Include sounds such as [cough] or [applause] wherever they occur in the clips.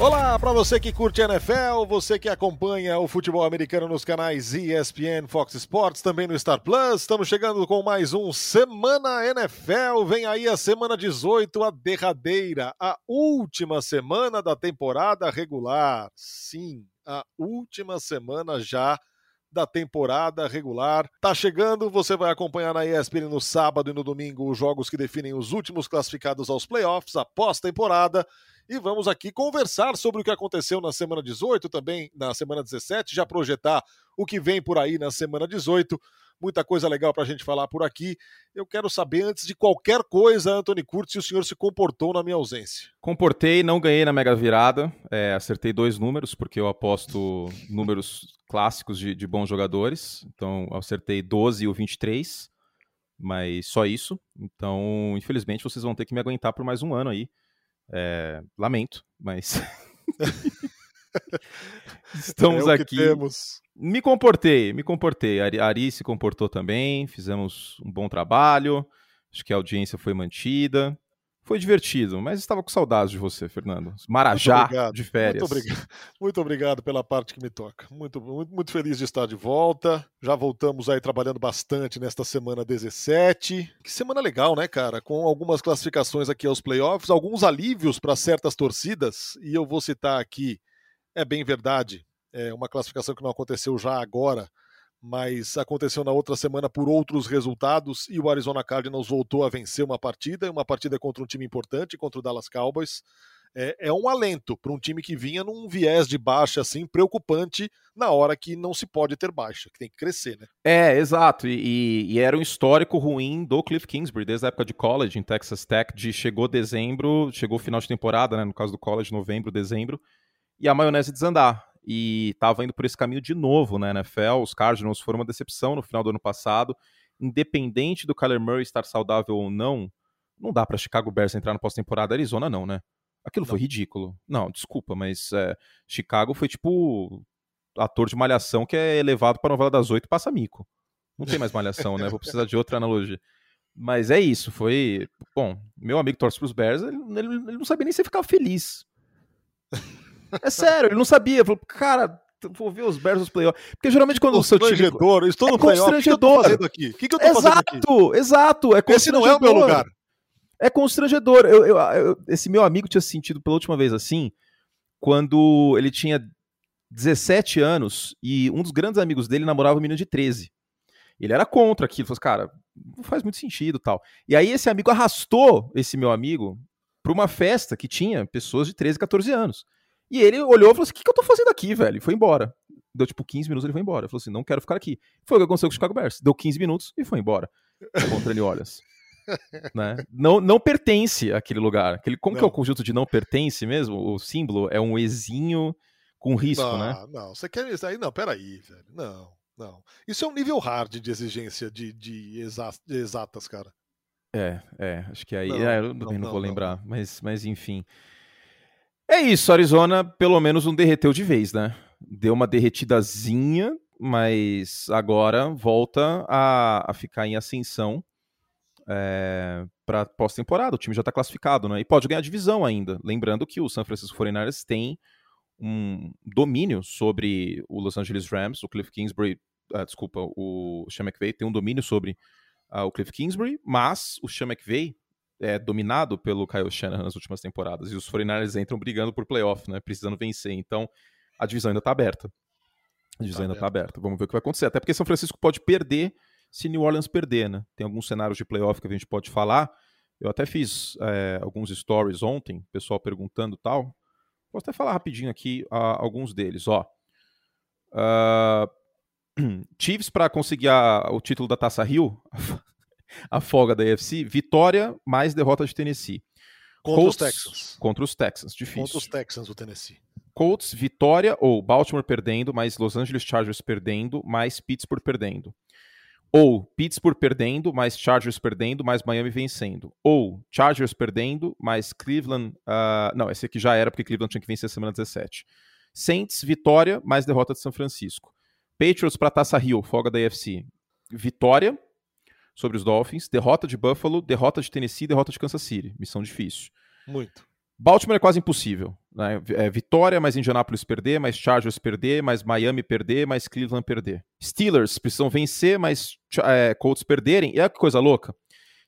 Olá para você que curte NFL, você que acompanha o futebol americano nos canais ESPN, Fox Sports, também no Star Plus. Estamos chegando com mais um Semana NFL. Vem aí a semana 18, a derradeira, a última semana da temporada regular. Sim, a última semana já da temporada regular. Tá chegando, você vai acompanhar na ESPN no sábado e no domingo os jogos que definem os últimos classificados aos playoffs após temporada e vamos aqui conversar sobre o que aconteceu na semana 18, também na semana 17, já projetar o que vem por aí na semana 18. Muita coisa legal para a gente falar por aqui. Eu quero saber, antes de qualquer coisa, Anthony Curtis, se o senhor se comportou na minha ausência. Comportei, não ganhei na mega virada. É, acertei dois números, porque eu aposto números clássicos de, de bons jogadores. Então, acertei 12 e o 23, mas só isso. Então, infelizmente, vocês vão ter que me aguentar por mais um ano aí. É, lamento, mas. [laughs] Estamos é aqui. Temos. Me comportei, me comportei. A Ari se comportou também, fizemos um bom trabalho. Acho que a audiência foi mantida. Foi divertido, mas estava com saudades de você, Fernando. Marajá de férias. Muito obrigado. [laughs] muito obrigado pela parte que me toca. Muito, muito, muito feliz de estar de volta. Já voltamos aí trabalhando bastante nesta semana 17. Que semana legal, né, cara? Com algumas classificações aqui aos playoffs, alguns alívios para certas torcidas, e eu vou citar aqui, é bem verdade, é uma classificação que não aconteceu já agora mas aconteceu na outra semana por outros resultados e o Arizona Cardinals voltou a vencer uma partida, uma partida contra um time importante, contra o Dallas Cowboys. É, é um alento para um time que vinha num viés de baixa assim preocupante na hora que não se pode ter baixa, que tem que crescer, né? É, exato. E, e, era um histórico ruim do Cliff Kingsbury desde a época de college em Texas Tech, de chegou dezembro, chegou final de temporada, né? No caso do college, novembro, dezembro, e a maionese desandar e estava indo por esse caminho de novo na NFL. Os Cardinals foram uma decepção no final do ano passado. Independente do Kyler Murray estar saudável ou não, não dá para Chicago Bears entrar na pós-temporada Arizona, não, né? Aquilo não. foi ridículo. Não, desculpa, mas é, Chicago foi tipo ator de malhação que é elevado para novela das oito e passa mico. Não tem mais malhação, né? Vou precisar de outra analogia. Mas é isso, foi. Bom, meu amigo torce para os Bears, ele, ele, ele não sabia nem se ficava feliz. É sério, ele não sabia. Falou, cara, vou ver os Bears nos playoffs. Porque geralmente quando o seu time. Estou no é playoff. O que eu tô aqui? O que, que eu tô exato, fazendo aqui? Exato, é Esse não é o meu lugar. É constrangedor. Eu, eu, eu, esse meu amigo tinha sentido pela última vez assim, quando ele tinha 17 anos e um dos grandes amigos dele namorava uma menina de 13. Ele era contra aquilo, falou assim, cara, não faz muito sentido tal. E aí esse amigo arrastou esse meu amigo para uma festa que tinha pessoas de 13, 14 anos. E ele olhou e falou assim: o que, que eu tô fazendo aqui, velho? E foi embora. Deu tipo 15 minutos ele foi embora. Ele falou assim: não quero ficar aqui. Foi o que aconteceu com o Chicago Bears. Deu 15 minutos e foi embora. Contra ele olhas. [laughs] né? não, não pertence àquele lugar. Aquele, como não. que é o conjunto de não pertence mesmo? O símbolo é um ezinho com risco, não, né? Não, você quer isso aí? Não, peraí, velho. Não, não. Isso é um nível hard de exigência de, de, exa de exatas, cara. É, é. Acho que aí. Não, é, eu também não, não, vou lembrar. Mas, mas enfim. É isso, Arizona pelo menos não derreteu de vez, né? Deu uma derretidazinha, mas agora volta a, a ficar em ascensão é, para pós-temporada. O time já está classificado, né? E pode ganhar divisão ainda. Lembrando que o San Francisco 49ers tem um domínio sobre o Los Angeles Rams, o Cliff Kingsbury, uh, desculpa, o Sean McVay tem um domínio sobre uh, o Cliff Kingsbury, mas o Sean McVay é, dominado pelo Kyle Shanahan nas últimas temporadas. E os 49ers entram brigando por playoff, né? Precisando vencer. Então, a divisão ainda está aberta. A divisão tá ainda está aberta. Vamos ver o que vai acontecer. Até porque São Francisco pode perder se New Orleans perder, né? Tem alguns cenários de playoff que a gente pode falar. Eu até fiz é, alguns stories ontem, pessoal perguntando tal. Posso até falar rapidinho aqui alguns deles. Ó, uh, [clears throat] Chiefs para conseguir a, o título da Taça Rio a folga da AFC, vitória mais derrota de Tennessee. Contra Colts, os Texans. Contra os Texans, difícil. Contra os Texans, o Tennessee. Colts, vitória ou Baltimore perdendo, mais Los Angeles Chargers perdendo, mais Pittsburgh perdendo. Ou Pittsburgh perdendo, mais Chargers perdendo, mais Miami vencendo. Ou Chargers perdendo, mais Cleveland. Uh, não, esse aqui já era porque Cleveland tinha que vencer a semana 17. Saints, vitória, mais derrota de São Francisco. Patriots para Taça Rio, folga da AFC. Vitória, sobre os Dolphins, derrota de Buffalo, derrota de Tennessee, derrota de Kansas City. Missão difícil. Muito. Baltimore é quase impossível. Né? É, vitória, mais Indianapolis perder, mais Chargers perder, mais Miami perder, mais Cleveland perder. Steelers precisam vencer, mais é, Colts perderem. E é que coisa louca.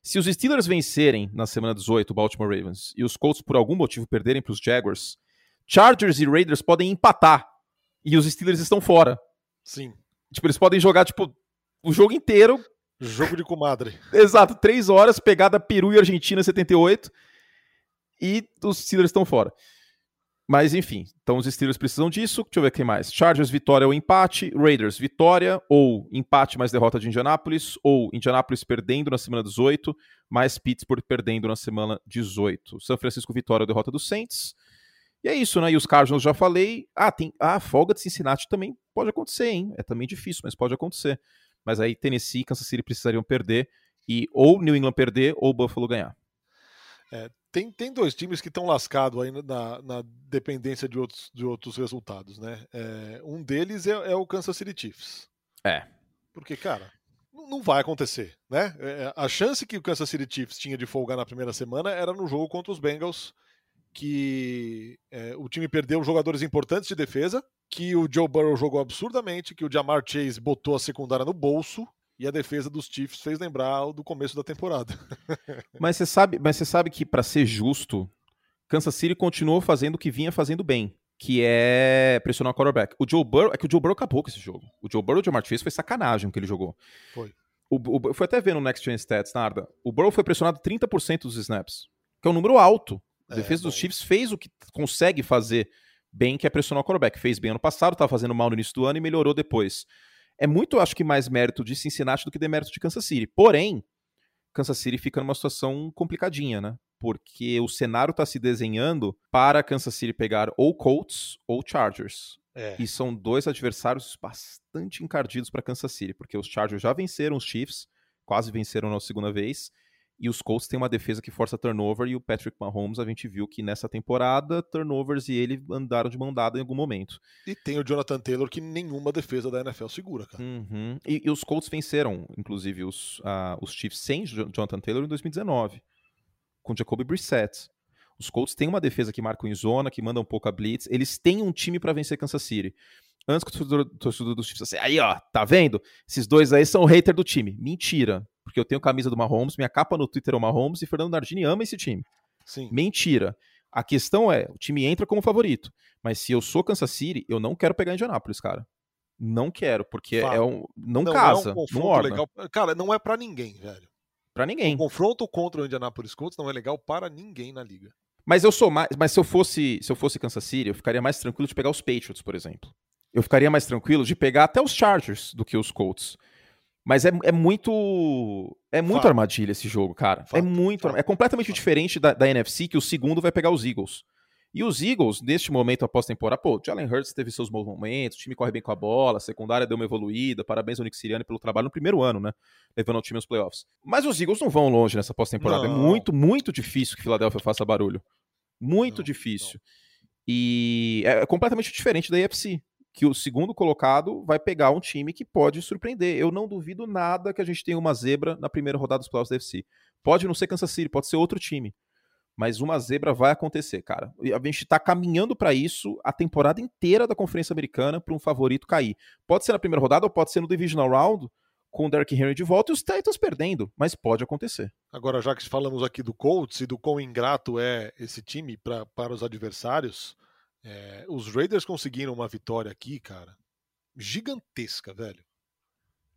Se os Steelers vencerem na semana 18 o Baltimore Ravens e os Colts por algum motivo perderem para os Jaguars, Chargers e Raiders podem empatar e os Steelers estão fora. Sim. Tipo, eles podem jogar tipo o jogo inteiro. Jogo de comadre. [laughs] Exato, três horas, pegada Peru e Argentina 78 e os Steelers estão fora. Mas enfim, então os Steelers precisam disso. Deixa eu ver quem mais. Chargers, vitória ou empate. Raiders, vitória ou empate mais derrota de Indianapolis. Ou Indianapolis perdendo na semana 18, mais Pittsburgh perdendo na semana 18. São Francisco, vitória ou derrota dos Saints. E é isso, né? E os Cardinals já falei. Ah, tem a ah, folga de Cincinnati também pode acontecer, hein? É também difícil, mas pode acontecer. Mas aí Tennessee e Kansas City precisariam perder. E ou New England perder ou Buffalo ganhar. É, tem, tem dois times que estão lascados aí na, na, dependência de outros, de outros resultados, né? É, um deles é, é, o Kansas City Chiefs. É. Porque, cara, não vai acontecer, né? É, a chance que o Kansas City Chiefs tinha de folgar na primeira semana era no jogo contra os Bengals, que é, o time perdeu jogadores importantes de defesa, que o Joe Burrow jogou absurdamente, que o Jamar Chase botou a secundária no bolso, e a defesa dos Chiefs fez lembrar do começo da temporada. [laughs] mas você sabe, mas você sabe que para ser justo, Kansas City continuou fazendo o que vinha fazendo bem, que é pressionar o quarterback. O Joe Burrow, é que o Joe Burrow acabou com esse jogo. O Joe Burrow de Jamar Chase foi sacanagem o que ele jogou. Foi. O, o, foi até ver no Next Gen Stats, Narda. O Burrow foi pressionado 30% dos snaps, que é um número alto. A é, defesa dos Chiefs fez o que consegue fazer bem, que é pressionar o quarterback. Fez bem ano passado, estava fazendo mal no início do ano e melhorou depois é muito, acho que, mais mérito de Cincinnati do que demérito de Kansas City. Porém, Kansas City fica numa situação complicadinha, né? Porque o cenário está se desenhando para Kansas City pegar ou Colts ou Chargers. É. E são dois adversários bastante encardidos para Kansas City, porque os Chargers já venceram os Chiefs, quase venceram na segunda vez, e os Colts têm uma defesa que força turnover, e o Patrick Mahomes, a gente viu que nessa temporada, turnovers e ele andaram de mão dada em algum momento. E tem o Jonathan Taylor, que nenhuma defesa da NFL segura, cara. Uhum. E, e, os Colts venceram, inclusive, os, uh, os Chiefs sem Jonathan Taylor em 2019, com Jacoby Brissett. Os Colts têm uma defesa que marca em zona, que manda um pouco a blitz. Eles têm um time para vencer Kansas City. Antes que o torcedor, torcedor dos Chiefs assim, aí ó, tá vendo? Esses dois aí são o hater do time. Mentira porque eu tenho camisa do Mahomes, minha capa no Twitter é o Mahomes e Fernando Nardini ama esse time. Sim. Mentira. A questão é, o time entra como favorito, mas se eu sou Kansas City, eu não quero pegar Indianapolis, cara. Não quero, porque é um não, não casa, é um não orna. legal. Cara, não é para ninguém, velho. Para ninguém. O confronto contra o Indianapolis Colts não é legal para ninguém na liga. Mas eu sou mais, mas se eu fosse, se eu fosse Kansas City, eu ficaria mais tranquilo de pegar os Patriots, por exemplo. Eu ficaria mais tranquilo de pegar até os Chargers do que os Colts. Mas é, é muito. É muito Fato. armadilha esse jogo, cara. É Fato. É muito. Fato. É completamente diferente da, da, NFC, que o segundo vai pegar os Eagles. E os Eagles, neste momento após temporada, pô, Jalen Hurts teve seus momentos, o time corre bem com a bola, a secundária deu uma evoluída, parabéns ao Nick Sirianni pelo trabalho no primeiro ano, né? Levando o time aos playoffs. Mas os Eagles não vão longe nessa pós-temporada. É muito, muito difícil que Philadelphia faça barulho. Muito não, difícil. Não. E é completamente diferente da AFC que o segundo colocado vai pegar um time que pode surpreender. Eu não duvido nada que a gente tenha uma zebra na primeira rodada dos playoffs da FC. Pode não ser Kansas City, pode ser outro time. Mas uma zebra vai acontecer, cara. A gente está caminhando para isso a temporada inteira da Conferência Americana para um favorito cair. Pode ser na primeira rodada ou pode ser no Divisional Round, com o Derrick Henry de volta e os Titans perdendo, mas pode acontecer. Agora, já que falamos aqui do Colts e do quão ingrato é esse time pra, para os adversários, é, os Raiders conseguiram uma vitória aqui, cara, gigantesca, velho.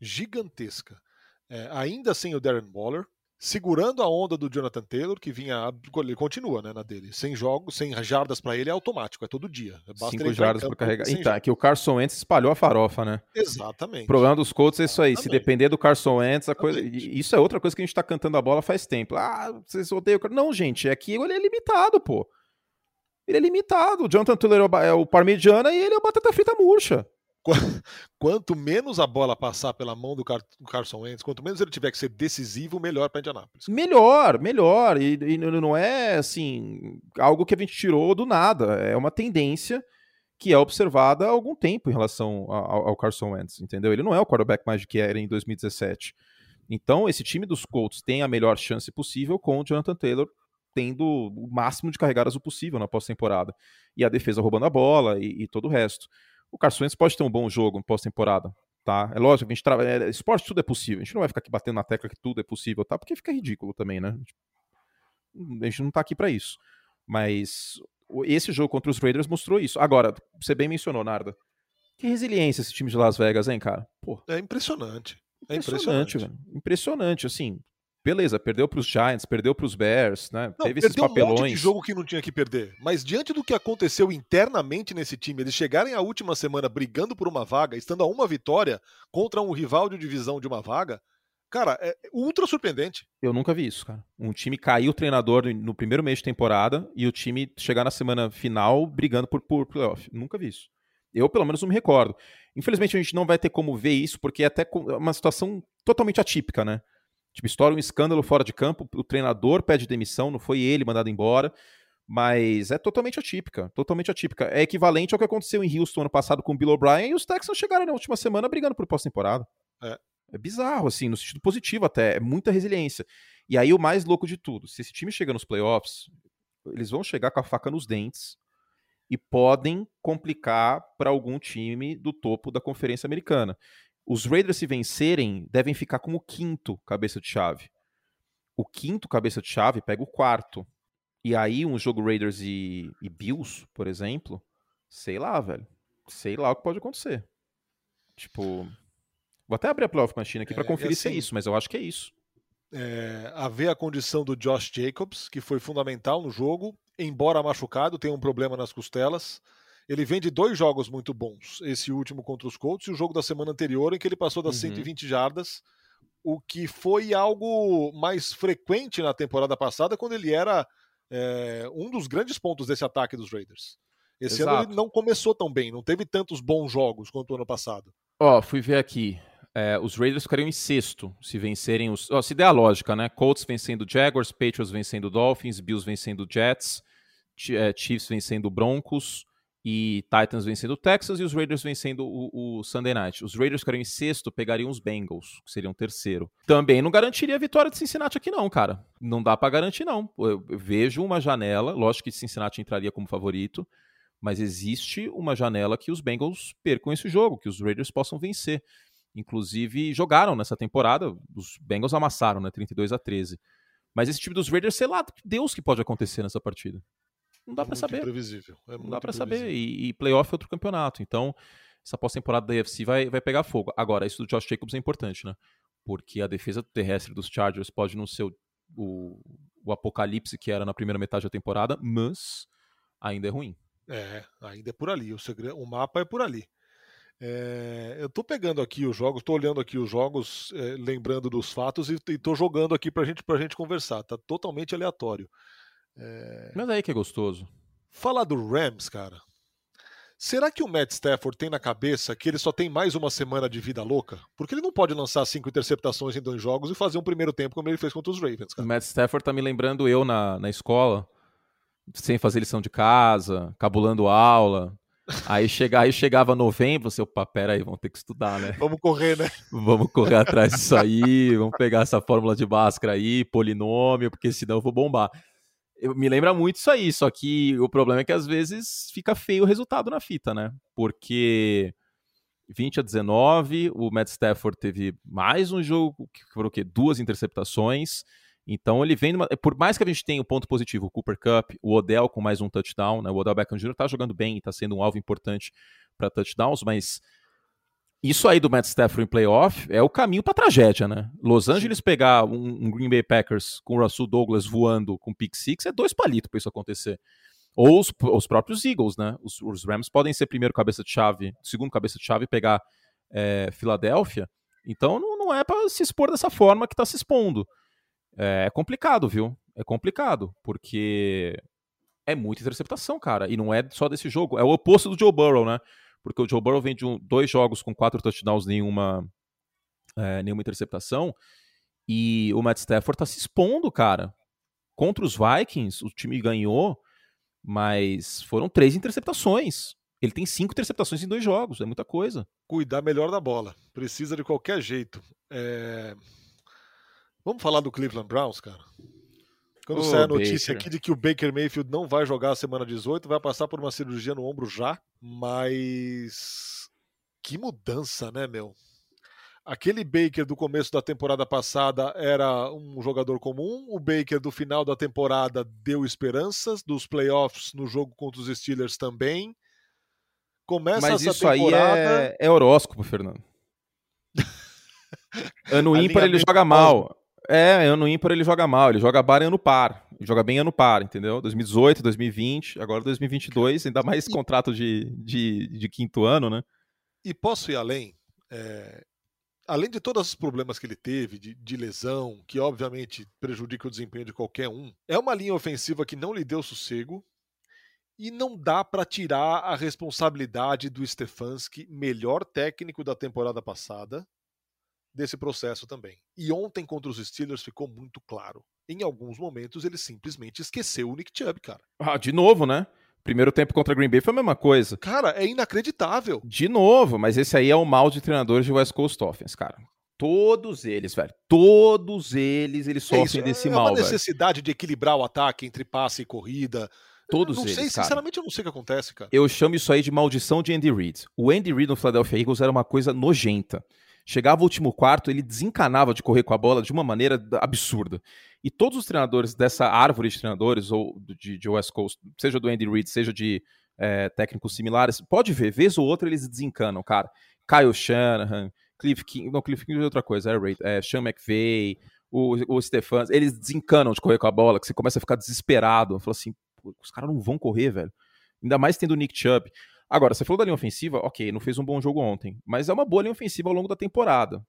Gigantesca. É, ainda sem o Darren Waller, segurando a onda do Jonathan Taylor, que vinha. Ele continua, né, na dele. Sem jogos, sem jardas para ele é automático, é todo dia. Basta Cinco jardas para carregar. Então, é que o Carson Wentz espalhou a farofa, né? Exatamente. O problema dos Colts é isso aí. Se depender do Carson Wentz, a coisa. Isso é outra coisa que a gente tá cantando a bola faz tempo. Ah, vocês odeiam o Não, gente, é que ele é limitado, pô ele é limitado. O Jonathan Taylor é o parmegiana e ele é o batata frita murcha. [laughs] Quanto menos a bola passar pela mão do, Car Carson Wentz, quanto menos ele tiver que ser decisivo, melhor para Indianapolis. Melhor, melhor. E, e, não é assim algo que a gente tirou do nada. É uma tendência que é observada há algum tempo em relação ao, ao Carson Wentz, entendeu? Ele não é o quarterback mais que era em 2017. Então, esse time dos Colts tem a melhor chance possível com o Jonathan Taylor tendo o máximo de carregadas o possível na pós-temporada. E a defesa roubando a bola e, e todo o resto. O Carson Wentz pode ter um bom jogo pós-temporada, tá? É lógico, a gente trabalha. É, esporte tudo é possível. A gente não vai ficar aqui batendo na tecla que tudo é possível, tá? Porque fica ridículo também, né? A gente não tá aqui para isso. Mas esse jogo contra os Raiders mostrou isso. Agora, você bem mencionou, Narda. Que resiliência esse time de Las Vegas, hein, cara? Pô. É impressionante. É impressionante, velho. Impressionante, assim. Beleza, perdeu para os Giants, perdeu para os Bears, né? Não, Teve esses papelões. Um monte de jogo que não tinha que perder. Mas diante do que aconteceu internamente nesse time, eles chegarem à última semana brigando por uma vaga, estando a uma vitória contra um rival de divisão de uma vaga, cara, é ultra surpreendente. Eu nunca vi isso, cara. Um time cair o treinador no primeiro mês de temporada e o time chegar na semana final brigando por, por playoff. Nunca vi isso. Eu, pelo menos, não me recordo. Infelizmente, a gente não vai ter como ver isso, porque é até uma situação totalmente atípica, né? Tipo, estoura um escândalo fora de campo, o treinador pede demissão, não foi ele mandado embora, mas é totalmente atípica, totalmente atípica. É equivalente ao que aconteceu em Houston ano passado com o Bill O'Brien e os Texans chegaram na última semana brigando por pós-temporada. É. é bizarro, assim, no sentido positivo até, é muita resiliência. E aí o mais louco de tudo, se esse time chega nos playoffs, eles vão chegar com a faca nos dentes e podem complicar para algum time do topo da Conferência Americana. Os Raiders, se vencerem, devem ficar como quinto cabeça de chave. O quinto cabeça de chave pega o quarto. E aí, um jogo Raiders e, e Bills, por exemplo, sei lá, velho. Sei lá o que pode acontecer. Tipo. Vou até abrir a playoff machine aqui é, para conferir assim, se é assim, isso, mas eu acho que é isso. É, haver a condição do Josh Jacobs, que foi fundamental no jogo, embora machucado, tem um problema nas costelas. Ele vem de dois jogos muito bons, esse último contra os Colts e o jogo da semana anterior, em que ele passou das uhum. 120 jardas, o que foi algo mais frequente na temporada passada, quando ele era é, um dos grandes pontos desse ataque dos Raiders. Esse Exato. ano ele não começou tão bem, não teve tantos bons jogos quanto o ano passado. Ó, oh, fui ver aqui. É, os Raiders ficariam em sexto se vencerem os. Oh, se der a lógica, né? Colts vencendo Jaguars, Patriots vencendo Dolphins, Bills vencendo Jets, é, Chiefs vencendo Broncos, e Titans vencendo o Texas e os Raiders vencendo o, o, Sunday Night. Os Raiders ficariam em sexto, pegariam os Bengals, que seriam terceiro. Também não garantiria a vitória de Cincinnati aqui não, cara. Não dá para garantir não. Eu vejo uma janela, lógico que Cincinnati entraria como favorito, mas existe uma janela que os Bengals percam esse jogo, que os Raiders possam vencer. Inclusive jogaram nessa temporada, os Bengals amassaram, né, 32 a 13. Mas esse time dos Raiders, sei lá, Deus que pode acontecer nessa partida. Não dá para saber. Previsível. É não dá para saber. E, e playoff é outro campeonato. Então, essa pós-temporada da UFC vai, vai pegar fogo. Agora, isso do Josh Jacobs é importante, né? Porque a defesa terrestre dos Chargers pode não ser o, o, o apocalipse que era na primeira metade da temporada, mas ainda é ruim. É, ainda é por ali. O, segredo, o mapa é por ali. É, eu tô pegando aqui os jogos, tô olhando aqui os jogos, é, lembrando dos fatos e, e tô jogando aqui pra gente, pra gente conversar. Tá totalmente aleatório. É... Mas aí que é gostoso. Falar do Rams, cara. Será que o Matt Stafford tem na cabeça que ele só tem mais uma semana de vida louca? Porque ele não pode lançar cinco interceptações em dois jogos e fazer um primeiro tempo como ele fez contra os Ravens, cara. O Matt Stafford tá me lembrando eu na, na escola, sem fazer lição de casa, cabulando aula. Aí, chega, aí chegava novembro, você, opa, pera aí, vamos ter que estudar, né? Vamos correr, né? Vamos correr atrás disso aí, vamos pegar essa fórmula de Bhaskara aí, polinômio, porque senão eu vou bombar eu, me lembra muito isso aí, só que o problema é que às vezes fica feio o resultado na fita, né? Porque 20 a 19, o Matt Stafford teve mais um jogo, que foram o quê? Duas interceptações. Então ele vem, numa... por mais que a gente tenha o um ponto positivo, o Cooper Cup, o Odell com mais um touchdown, né? O Odell Beckham Jr. tá jogando bem, está sendo um alvo importante para touchdowns, mas isso aí do Matt Stafford em playoff é o caminho para tragédia, né? Los Angeles pegar um, um, Green Bay Packers com o Russell Douglas voando com pick six é dois palitos para isso acontecer. Ou os, os próprios Eagles, né? Os, os, Rams podem ser primeiro cabeça de chave, segundo cabeça de chave e pegar é, Filadélfia. Então não, não é para se expor dessa forma que está se expondo. É, é complicado, viu? É complicado, porque é muita interceptação, cara. E não é só desse jogo. É o oposto do Joe Burrow, né? Porque o Joe Burrow vem de um, dois jogos com quatro touchdowns, nenhuma, é, nenhuma interceptação, e o Matt Stafford tá se expondo, cara. Contra os Vikings, o time ganhou, mas foram três interceptações. Ele tem cinco interceptações em dois jogos, é muita coisa. Cuidar melhor da bola, precisa de qualquer jeito. É... Vamos falar do Cleveland Browns, cara? Quando oh, sai a notícia Baker. aqui de que o Baker Mayfield não vai jogar a semana 18, vai passar por uma cirurgia no ombro já, mas que mudança, né, meu? Aquele Baker do começo da temporada passada era um jogador comum, o Baker do final da temporada deu esperanças, dos playoffs no jogo contra os Steelers também. Começa Mas essa isso temporada... aí é, é horóscopo, Fernando. [laughs] ano ímpar ele joga mal. É, ano ímpar ele joga mal, ele joga bar em ano par. Ele joga bem ano par, entendeu? 2018, 2020, agora 2022, ainda mais e... contrato de, de, de, quinto ano, né? E posso ir além? É... Além de todos os problemas que ele teve, de, de lesão, que obviamente prejudica o desempenho de qualquer um, é uma linha ofensiva que não lhe deu sossego, e não dá para tirar a responsabilidade do Stefanski, melhor técnico da temporada passada, desse processo também. E ontem contra os Steelers ficou muito claro. Em alguns momentos ele simplesmente esqueceu o Nick Chubb, cara. Ah, de novo, né? Primeiro tempo contra Green Bay foi a mesma coisa. Cara, é inacreditável. De novo, mas esse aí é o mal de treinadores de West Coast Offense, cara. Todos eles, velho. Todos eles, eles é sofrem é desse mal, É uma necessidade velho. de equilibrar o ataque entre passe e corrida. Todos não eles, sei, cara. sinceramente eu não sei o que acontece, cara. Eu chamo isso aí de maldição de Andy Reid. O Andy Reid no Philadelphia Eagles era uma coisa nojenta. Chegava o último quarto, ele desencanava de correr com a bola de uma maneira absurda. E todos os treinadores dessa árvore de treinadores, ou de, de West Coast, seja do Andy Reid, seja de é, técnicos similares, pode ver, vez ou outra eles desencanam, cara. Kyle Shanahan, Cliff King, não, Cliff King é outra coisa, é, é Sean McVay, o, o eles desencanam de correr com a bola, que você começa a ficar desesperado. Fala assim, os caras não vão correr, velho. Ainda mais tendo o Nick Chubb. Agora, você falou da linha ofensiva, ok, não fez um bom jogo ontem, mas é uma boa linha ofensiva ao longo da temporada.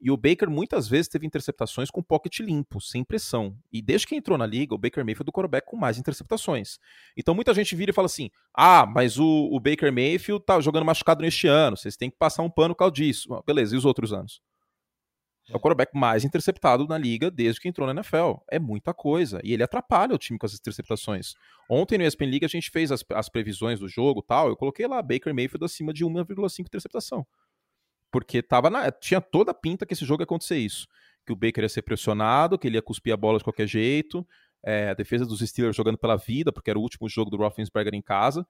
E o Baker muitas vezes teve interceptações com pocket limpo, sem pressão. E desde que entrou na liga, o Baker Mayfield é do quarterback com mais interceptações. Então muita gente vira e fala assim: ah, mas o, o Baker Mayfield tá jogando machucado neste ano, vocês têm que passar um pano por causa disso. Beleza, e os outros anos? É o quarterback mais interceptado na liga desde que entrou na NFL. É muita coisa. E ele atrapalha o time com as interceptações. Ontem no ESPN League a gente fez as, as previsões do jogo tal. Eu coloquei lá Baker Mayfield acima de 1,5 interceptação. Porque tava na, tinha toda a pinta que esse jogo ia acontecer isso. Que o Baker ia ser pressionado, que ele ia cuspir a bola de qualquer jeito. É, a defesa dos Steelers jogando pela vida, porque era o último jogo do Roethlisberger em casa.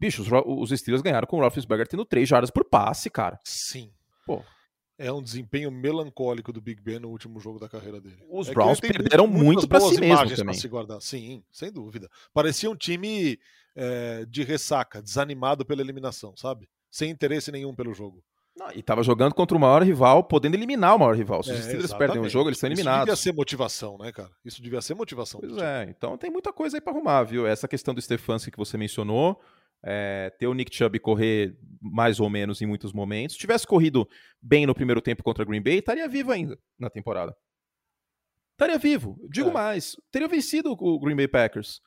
Bicho, os, os Steelers ganharam com o Roethlisberger tendo 3 jardas por passe, cara. Sim. Pô, é um desempenho melancólico do Big Ben no último jogo da carreira dele. Os é Browns perderam muito para si mesmo também. Se guardar. Sim, sem dúvida. Parecia um time é, de ressaca, desanimado pela eliminação, sabe? Sem interesse nenhum pelo jogo. Não, e tava jogando contra o maior rival, podendo eliminar o maior rival. Se os é, Steelers perdem o jogo, eles são eliminados. Isso devia ser motivação, né, cara? Isso devia ser motivação. Pois é, então tem muita coisa aí para arrumar, viu? Essa questão do Stefanski que você mencionou, é, ter o Nick Chubb correr mais ou menos em muitos momentos. Se tivesse corrido bem no primeiro tempo contra Green Bay, estaria vivo ainda na temporada. Estaria vivo. Digo é. mais, teria vencido o Green Bay Packers.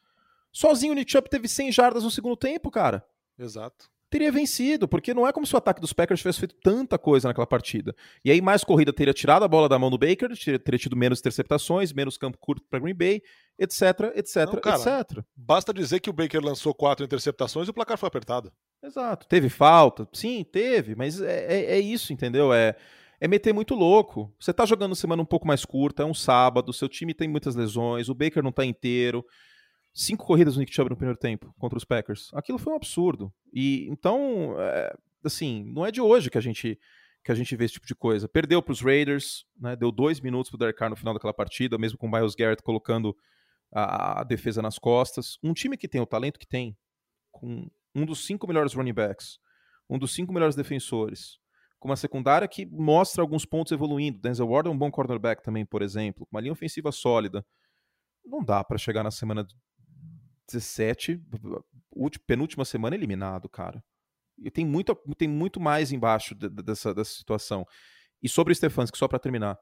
Sozinho o Nick Chubb teve 100 jardas no segundo tempo, cara. Exato teria vencido, porque não é como se o ataque dos Packers tivesse feito tanta coisa naquela partida. E aí, mais corrida teria tirado a bola da mão do Baker, teria, teria tido menos interceptações, menos campo curto para Green Bay, etc, etc, não, cara, etc. Basta dizer que o Baker lançou quatro interceptações e o placar foi apertado. Exato. Teve falta? Sim, teve, mas é, é, é isso, entendeu? É, é meter muito louco. Você tá jogando semana um pouco mais curta, é um sábado, seu time tem muitas lesões, o Baker não tá inteiro cinco corridas no Nick Chubb no primeiro tempo contra os Packers. Aquilo foi um absurdo. E então, é, assim, não é de hoje que a gente que a gente vê esse tipo de coisa. Perdeu para os Raiders, né, deu dois minutos para o Derek Carr no final daquela partida, mesmo com o Miles Garrett colocando a, a, defesa nas costas. Um time que tem o talento que tem, com um dos cinco melhores running backs, um dos cinco melhores defensores, com uma secundária que mostra alguns pontos evoluindo. Denzel Ward é um bom cornerback também, por exemplo, com uma linha ofensiva sólida. Não dá para chegar na semana 17, penúltima semana eliminado, cara. E tem muito, tem muito mais embaixo de, de, dessa, dessa situação. E sobre o Stefanski, só para terminar.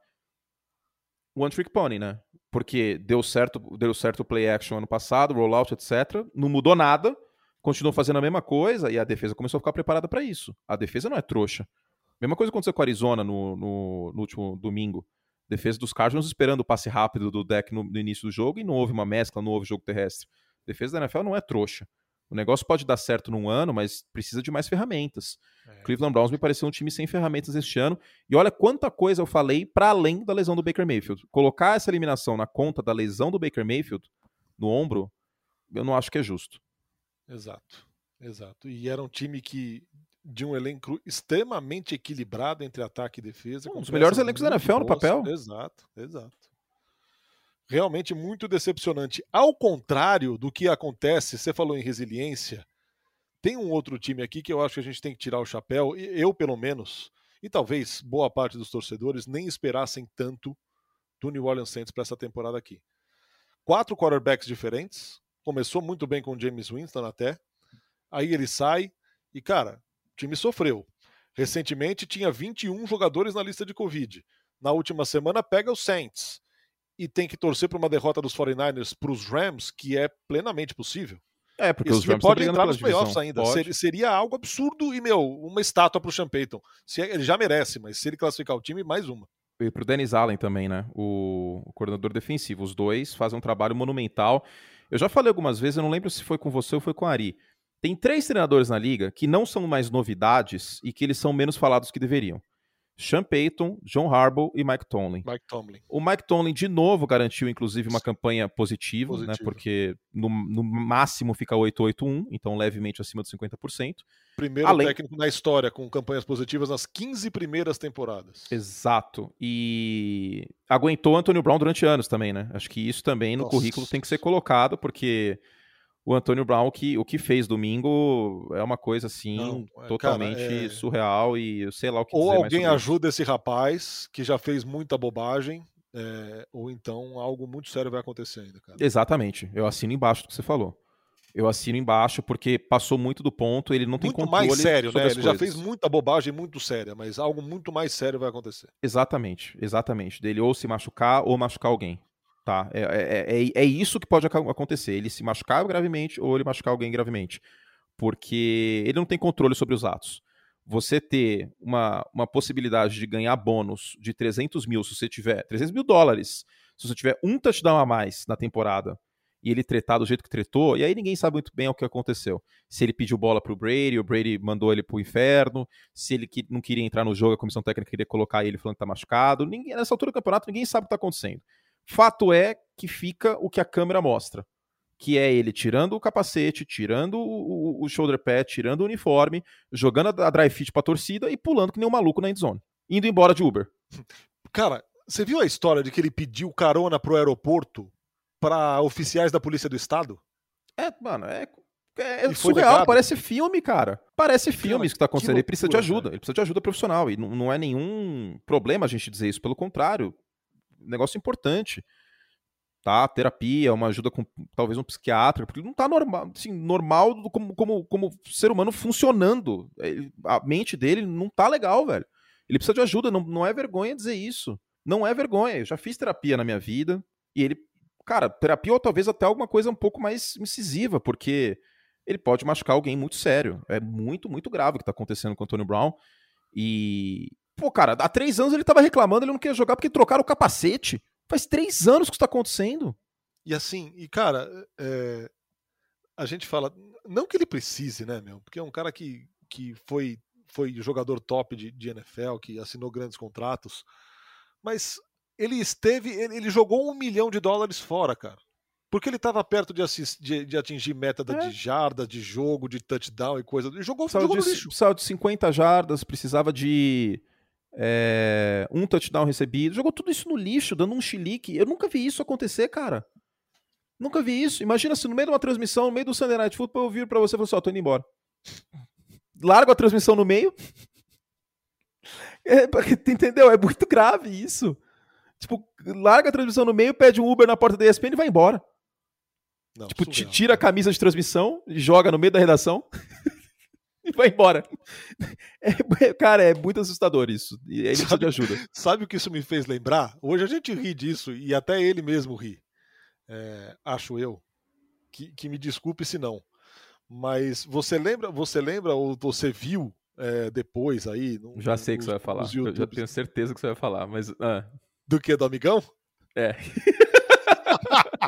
One Trick Pony, né? Porque deu certo, deu certo o play action ano passado, rollout, etc. Não mudou nada, continuou fazendo a mesma coisa e a defesa começou a ficar preparada para isso. A defesa não é trouxa. Mesma coisa aconteceu com a Arizona no, no, no último domingo. Defesa dos Cardinals esperando o passe rápido do deck no, no, início do jogo e não houve uma mescla, não houve jogo terrestre defesa da NFL não é trouxa. O negócio pode dar certo num ano, mas precisa de mais ferramentas. É. Cleveland Browns me pareceu um time sem ferramentas este ano. E olha quanta coisa eu falei para além da lesão do Baker Mayfield. Colocar essa eliminação na conta da lesão do Baker Mayfield no ombro, eu não acho que é justo. Exato, exato. E era um time que de um elenco extremamente equilibrado entre ataque e defesa. Um dos melhores elencos da NFL no papel. Exato, exato. Realmente muito decepcionante. Ao contrário do que acontece, você falou em resiliência, tem um outro time aqui que eu acho que a gente tem que tirar o chapéu, eu pelo menos, e talvez boa parte dos torcedores nem esperassem tanto do New Orleans Saints para essa temporada aqui. Quatro quarterbacks diferentes, começou muito bem com o James Winston até, aí ele sai e, cara, o time sofreu. Recentemente tinha 21 jogadores na lista de Covid. Na última semana pega o Saints e tem que torcer para uma derrota dos 49ers para os Rams, que é plenamente possível. É, porque Esse os Rams pode entrar nos playoffs ainda. Seria, seria, algo absurdo e, meu, uma estátua para o Sean Payton. Se, é, ele já merece, mas se ele classificar o time, mais uma. E para o Dennis Allen também, né? O, o, coordenador defensivo. Os dois fazem um trabalho monumental. Eu já falei algumas vezes, eu não lembro se foi com você ou foi com a Ari. Tem três treinadores na liga que não são mais novidades e que eles são menos falados que deveriam. Sean Payton, John Harbaugh e Mike Tomlin. Mike Tomlin. O Mike Tomlin, de novo, garantiu, inclusive, uma campanha positiva, né, porque no, no, máximo fica 8-8-1, então levemente acima de 50%. Primeiro Além... técnico na história com campanhas positivas nas 15 primeiras temporadas. Exato. E aguentou Antonio Brown durante anos também, né? Acho que isso também no Nossa. currículo tem que ser colocado, porque o Antônio Brown, que, o que fez domingo é uma coisa assim, Não, é, totalmente cara, é... surreal e sei lá o que Ou alguém ajuda esse rapaz que já fez muita bobagem, é, ou então algo muito sério vai acontecer ainda, cara. Exatamente. Eu assino embaixo do que você falou. Eu assino embaixo porque passou muito do ponto, ele não tem muito controle. mais sério, né? Ele já fez muita bobagem muito séria, mas algo muito mais sério vai acontecer. Exatamente, exatamente. Dele ou se machucar ou machucar alguém. Tá? É, é, é, é, isso que pode acontecer. Ele se machucar gravemente ou ele machucar alguém gravemente. Porque ele não tem controle sobre os atos. Você ter uma, uma possibilidade de ganhar bônus de 300 mil, se você tiver 300 mil dólares, se você tiver um touchdown a mais na temporada e ele tretar do jeito que tretou, e aí ninguém sabe muito bem o que aconteceu. Se ele pediu bola pro Brady, o Brady mandou ele pro inferno, se ele não queria entrar no jogo, a comissão técnica queria colocar ele falando que tá machucado. Ninguém, nessa altura do campeonato, ninguém sabe o que tá acontecendo. Fato é que fica o que a câmera mostra, que é ele tirando o capacete, tirando o, o shoulder pad, tirando o uniforme, jogando a, a dry fit pra torcida e pulando que nem um maluco na endzone, indo embora de Uber. Cara, você viu a história de que ele pediu carona pro aeroporto para oficiais da Polícia do Estado? É, mano, é, é surreal, parece filme, cara. Parece filme isso que tá acontecendo. Loucura, ele precisa de ajuda, cara. ele precisa de ajuda profissional. E não, não é nenhum problema a gente dizer isso, pelo contrário negócio importante. Tá? Terapia, uma ajuda com talvez um psiquiatra, porque não tá normal, assim, normal como, como, como ser humano funcionando. Ele, a mente dele não tá legal, velho. Ele precisa de ajuda, não, não é vergonha dizer isso. Não é vergonha. Eu já fiz terapia na minha vida e ele, cara, terapia ou talvez até alguma coisa um pouco mais incisiva, porque ele pode machucar alguém muito sério. É muito, muito grave o que tá acontecendo com o Antônio Brown. E, Pô, cara, há três anos ele tava reclamando, ele não queria jogar porque trocaram o capacete. Faz três anos que isso tá acontecendo. E assim, e cara, é, a gente fala, não que ele precise, né, meu? Porque é um cara que, que foi, foi jogador top de, de NFL, que assinou grandes contratos, mas ele esteve, ele, ele jogou um milhão de dólares fora, cara. Porque ele estava perto de, assist, de, de, atingir meta é. de jardas, de jogo, de touchdown e coisa. Ele jogou, jogou de, lixo. Precisava de 50 jardas, precisava de é, um touchdown recebido, jogou tudo isso no lixo, dando um chilique. Eu nunca vi isso acontecer, cara. Nunca vi isso. Imagina se no meio de uma transmissão, no meio do Sunday Night Football, eu vir pra você e falar assim, ó, tô indo embora. [laughs] Largo a transmissão no meio. É, [laughs] entendeu? É muito grave isso. Tipo, larga a transmissão no meio, pede um Uber na porta da ESPN e vai embora. Não, tipo, tira a camisa de transmissão, joga no meio da redação. [laughs] [laughs] vai embora. É, cara, é muito assustador isso. E ele precisa de ajuda. [laughs] Sabe o que isso me fez lembrar? Hoje a gente ri disso e até ele mesmo ri. É, acho eu. Que, que, me desculpe se não. Mas você lembra, você lembra ou você viu é, depois aí? No, já sei o que você vai falar. Eu já tenho certeza que você vai falar, mas. Ah. Do que? Do amigão? É. [laughs]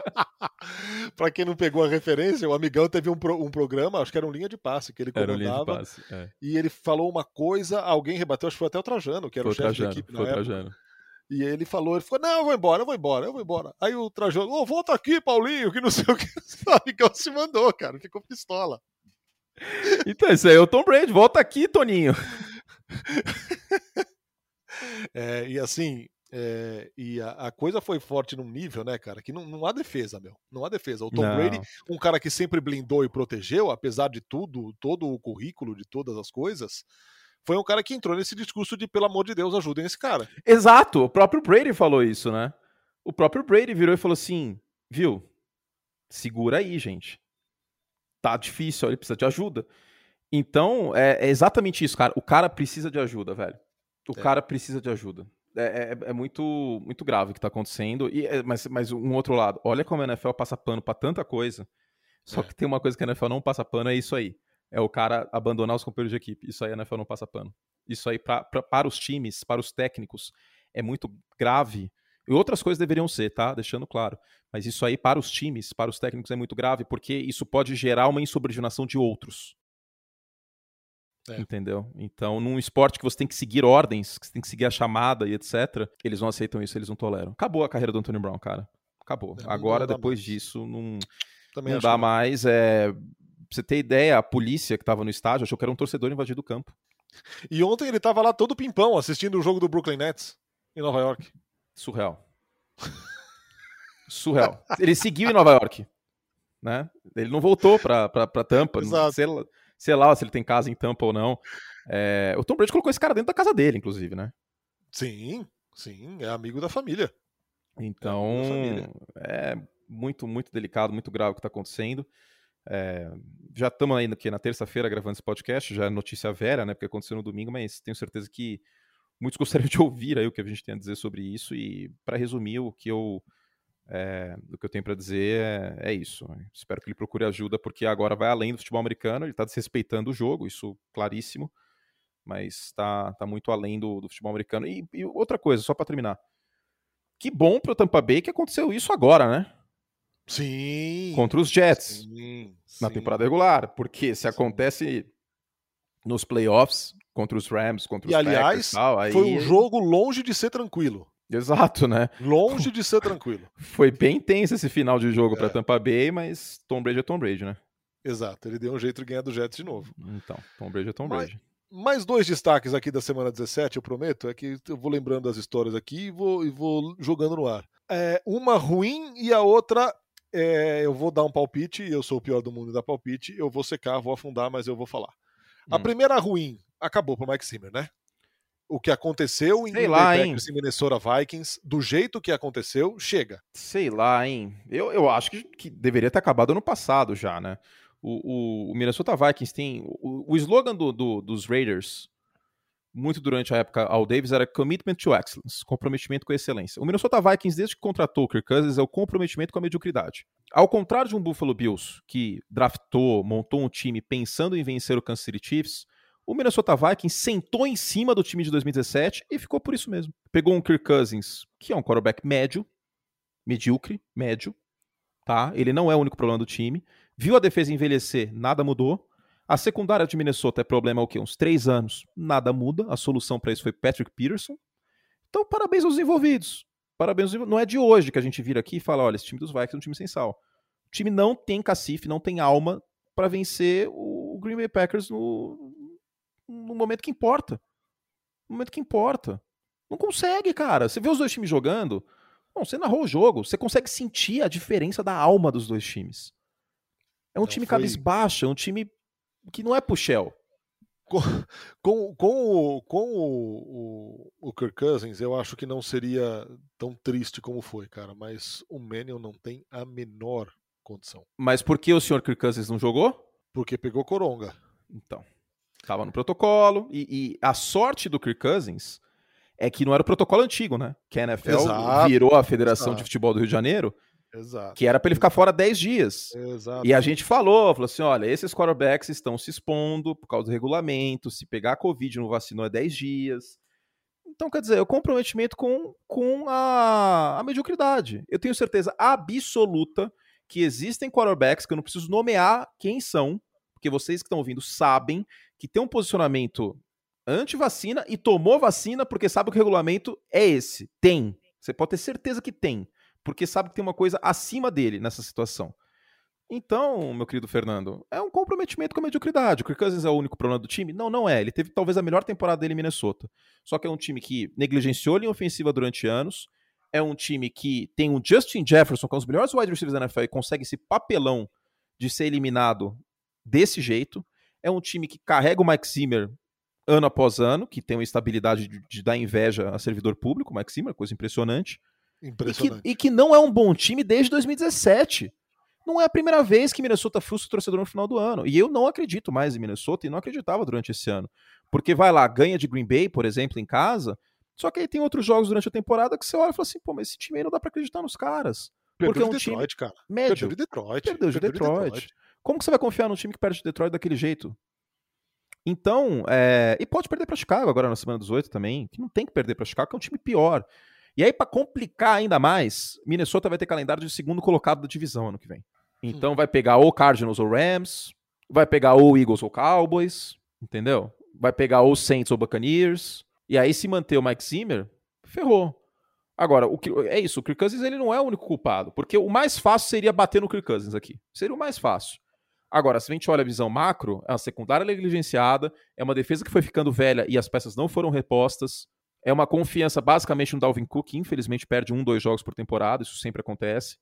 [laughs] Para quem não pegou a referência, o amigão teve um, pro, um, programa, acho que era um linha de passe, que ele comandava. Passe, é. E ele falou uma coisa, alguém rebateu, acho que foi até o Trajano, que era foi o chefe da equipe na época. Trajano. E ele falou, ele falou, não, eu vou embora, eu vou embora, eu vou embora. Aí o Trajano, ô, oh, volta aqui, Paulinho, que não sei o que. [laughs] O amigão se mandou, cara, ficou pistola. Então, isso aí é o Tom Brady, volta aqui, Toninho. [laughs] é, e assim, é, e a, a, coisa foi forte num nível, né, cara, que não, não há defesa, meu. Não há defesa. O Tom não. Brady, um cara que sempre blindou e protegeu, apesar de tudo, todo o currículo de todas as coisas, foi um cara que entrou nesse discurso de, pelo amor de Deus, ajudem esse cara. Exato, o próprio Brady falou isso, né? O próprio Brady virou e falou assim: viu, segura aí, gente. Tá difícil, ele precisa de ajuda. Então, é, é, exatamente isso, cara. O cara precisa de ajuda, velho. O é. cara precisa de ajuda. É, é, é, muito, muito grave o que está acontecendo. E, é, mas, mas um outro lado, olha como a NFL passa pano para tanta coisa. Só é. que tem uma coisa que a NFL não passa pano, é isso aí. É o cara abandonar os companheiros de equipe. Isso aí a NFL não passa pano. Isso aí pra, pra, para os times, para os técnicos, é muito grave. E outras coisas deveriam ser, tá? Deixando claro. Mas isso aí para os times, para os técnicos é muito grave, porque isso pode gerar uma insubordinação de outros. É. Entendeu? Então, num esporte que você tem que seguir ordens, que você tem que seguir a chamada e etc., eles não aceitam isso, eles não toleram. Acabou a carreira do Antônio Brown, cara. Acabou. É, Agora, depois mais. disso, não, não dá mais. É... Pra você ter ideia, a polícia que estava no estádio achou que era um torcedor invadido o campo. E ontem ele estava lá todo pimpão assistindo o jogo do Brooklyn Nets em Nova York. Surreal. [laughs] Surreal. Ele seguiu em Nova York. Né? Ele não voltou para Tampa. Exato. Sei lá, sei lá se ele tem casa em Tampa ou não. É, o Tom Brady colocou esse cara dentro da casa dele, inclusive, né? Sim, sim, é amigo da família. Então, é, família. é muito, muito delicado, muito grave o que está acontecendo. É, já estamos ainda aqui na terça-feira gravando esse podcast, já é notícia vera, né? Porque aconteceu no domingo, mas tenho certeza que muitos [laughs] gostariam de ouvir aí o que a gente tem a dizer sobre isso. E para resumir, o que eu é, o que eu tenho para dizer é, é, isso. Espero que ele procure ajuda, porque agora vai além do futebol americano, ele está desrespeitando o jogo, isso claríssimo, mas está tá muito além do, do futebol americano. E, e outra coisa, só para terminar. Que bom para o Tampa Bay que aconteceu isso agora, né? Sim. Contra os Jets sim, na sim. temporada regular, porque se sim. acontece nos playoffs contra os Rams, contra os e, aliás, tal, aí... foi um jogo longe de ser tranquilo. Exato, né? Longe de ser tranquilo. [laughs] Foi bem tenso esse final de jogo é. para Tampa Bay, mas Tom Brady é Tom Brady, né? Exato, ele deu um jeito de ganhar do Jets de novo. Então, Tom Brady é Tom Brady. Mais dois destaques aqui da semana 17, eu prometo, é que eu vou lembrando as histórias aqui e vou, e vou jogando no ar. É, uma ruim e a outra é, eu vou dar um palpite, eu sou o pior do mundo da palpite, eu vou secar, vou afundar, mas eu vou falar. A hum. primeira ruim acabou pro Mike Zimmer, né? O que aconteceu em Sei lá, hein? e Minnesota Vikings, do jeito que aconteceu, chega. Sei lá, hein? Eu, eu acho que, que deveria ter acabado ano passado já, né? O, o, o Minnesota Vikings tem. O, o slogan do, do, dos Raiders, muito durante a época ao Davis, era Commitment to Excellence comprometimento com a excelência. O Minnesota Vikings, desde que contratou o Kirk Cousins, é o comprometimento com a mediocridade. Ao contrário de um Buffalo Bills, que draftou, montou um time pensando em vencer o Kansas City Chiefs o Minnesota Vikings sentou em cima do time de 2017 e ficou por isso mesmo. Pegou um Kirk Cousins, que é um quarterback médio, medíocre, médio, tá? Ele não é o único problema do time. Viu a defesa envelhecer, nada mudou. A secundária de Minnesota é problema o quê? Uns três anos, nada muda. A solução para isso foi Patrick Peterson. Então, parabéns aos envolvidos. Parabéns aos. Não é de hoje que a gente vira aqui e fala: olha, esse time dos Vikings é um time sem sal. O time não tem cacife, não tem alma para vencer o Green Bay Packers no, no momento que importa. No momento que importa. Não consegue, cara. Você vê os dois times jogando. Bom, você narrou o jogo, você consegue sentir a diferença da alma dos dois times. É um time foi... cabisbaixo, é um time que não é puxel. Com, com, com, o, com o, o, o Kirk Cousins, eu acho que não seria tão triste como foi, cara. Mas o Mannion não tem a menor condição. Mas por que o senhor Kirk Cousins não jogou? Porque pegou coronga. Então. Tava no protocolo. E, e, a sorte do Kirk Cousins é que não era o protocolo antigo, né? Que a NFL Exato. virou a Federação Exato. de Futebol do Rio de Janeiro. Exato. Que era para ele ficar fora 10 dias. Exato. E a gente falou, falou assim: olha, esses quarterbacks estão se expondo por causa do regulamento. Se pegar a Covid não vacinou é 10 dias. Então, quer dizer, o comprometimento com, com a, a mediocridade. Eu tenho certeza absoluta que existem quarterbacks que eu não preciso nomear quem são, porque vocês que estão ouvindo sabem que tem um posicionamento anti-vacina e tomou vacina porque sabe que o regulamento é esse. Tem. Você pode ter certeza que tem, porque sabe que tem uma coisa acima dele nessa situação. Então, meu querido Fernando, é um comprometimento com a mediocridade. O Kirk Cousins é o único problema do time? Não, não é. Ele teve talvez a melhor temporada dele em Minnesota. Só que é um time que negligenciou linha ofensiva durante anos. É um time que tem um Justin Jefferson, que é um dos melhores wide receivers da NFL, e consegue esse papelão de ser eliminado desse jeito. É um time que carrega o Mike Zimmer ano após ano, que tem uma estabilidade de, de dar inveja a servidor público, o Mike Zimmer, coisa impressionante. Impressionante. E que, e que não é um bom time desde 2017 não é a primeira vez que Minnesota frustra o torcedor no final do ano. E eu não acredito mais em Minnesota e não acreditava durante esse ano. Porque vai lá, ganha de Green Bay, por exemplo, em casa, só que aí tem outros jogos durante a temporada que você olha e fala assim, pô, mas esse time aí não dá pra acreditar nos caras. Perdeu porque é um Detroit, time cara. médio. Perdeu de Detroit. Perdeu de Detroit. Detroit. Como que você vai confiar num time que perde de Detroit daquele jeito? Então, é... e pode perder para Chicago agora na semana 18 também, que não tem que perder para Chicago, que é um time pior. E aí, para complicar ainda mais, Minnesota vai ter calendário de segundo colocado da divisão ano que vem. Então hum. vai pegar ou Cardinals ou Rams, vai pegar ou Eagles ou Cowboys, entendeu? Vai pegar ou Saints ou Buccaneers. E aí, se manter o Mike Zimmer, ferrou. Agora, o que, é isso, o Kirk Cousins ele não é o único culpado, porque o mais fácil seria bater no Kirk Cousins aqui. Seria o mais fácil. Agora, se a gente olha a visão macro, é uma secundária negligenciada, é uma defesa que foi ficando velha e as peças não foram repostas, é uma confiança basicamente no Dalvin Cook, que infelizmente perde um, dois jogos por temporada, isso sempre acontece.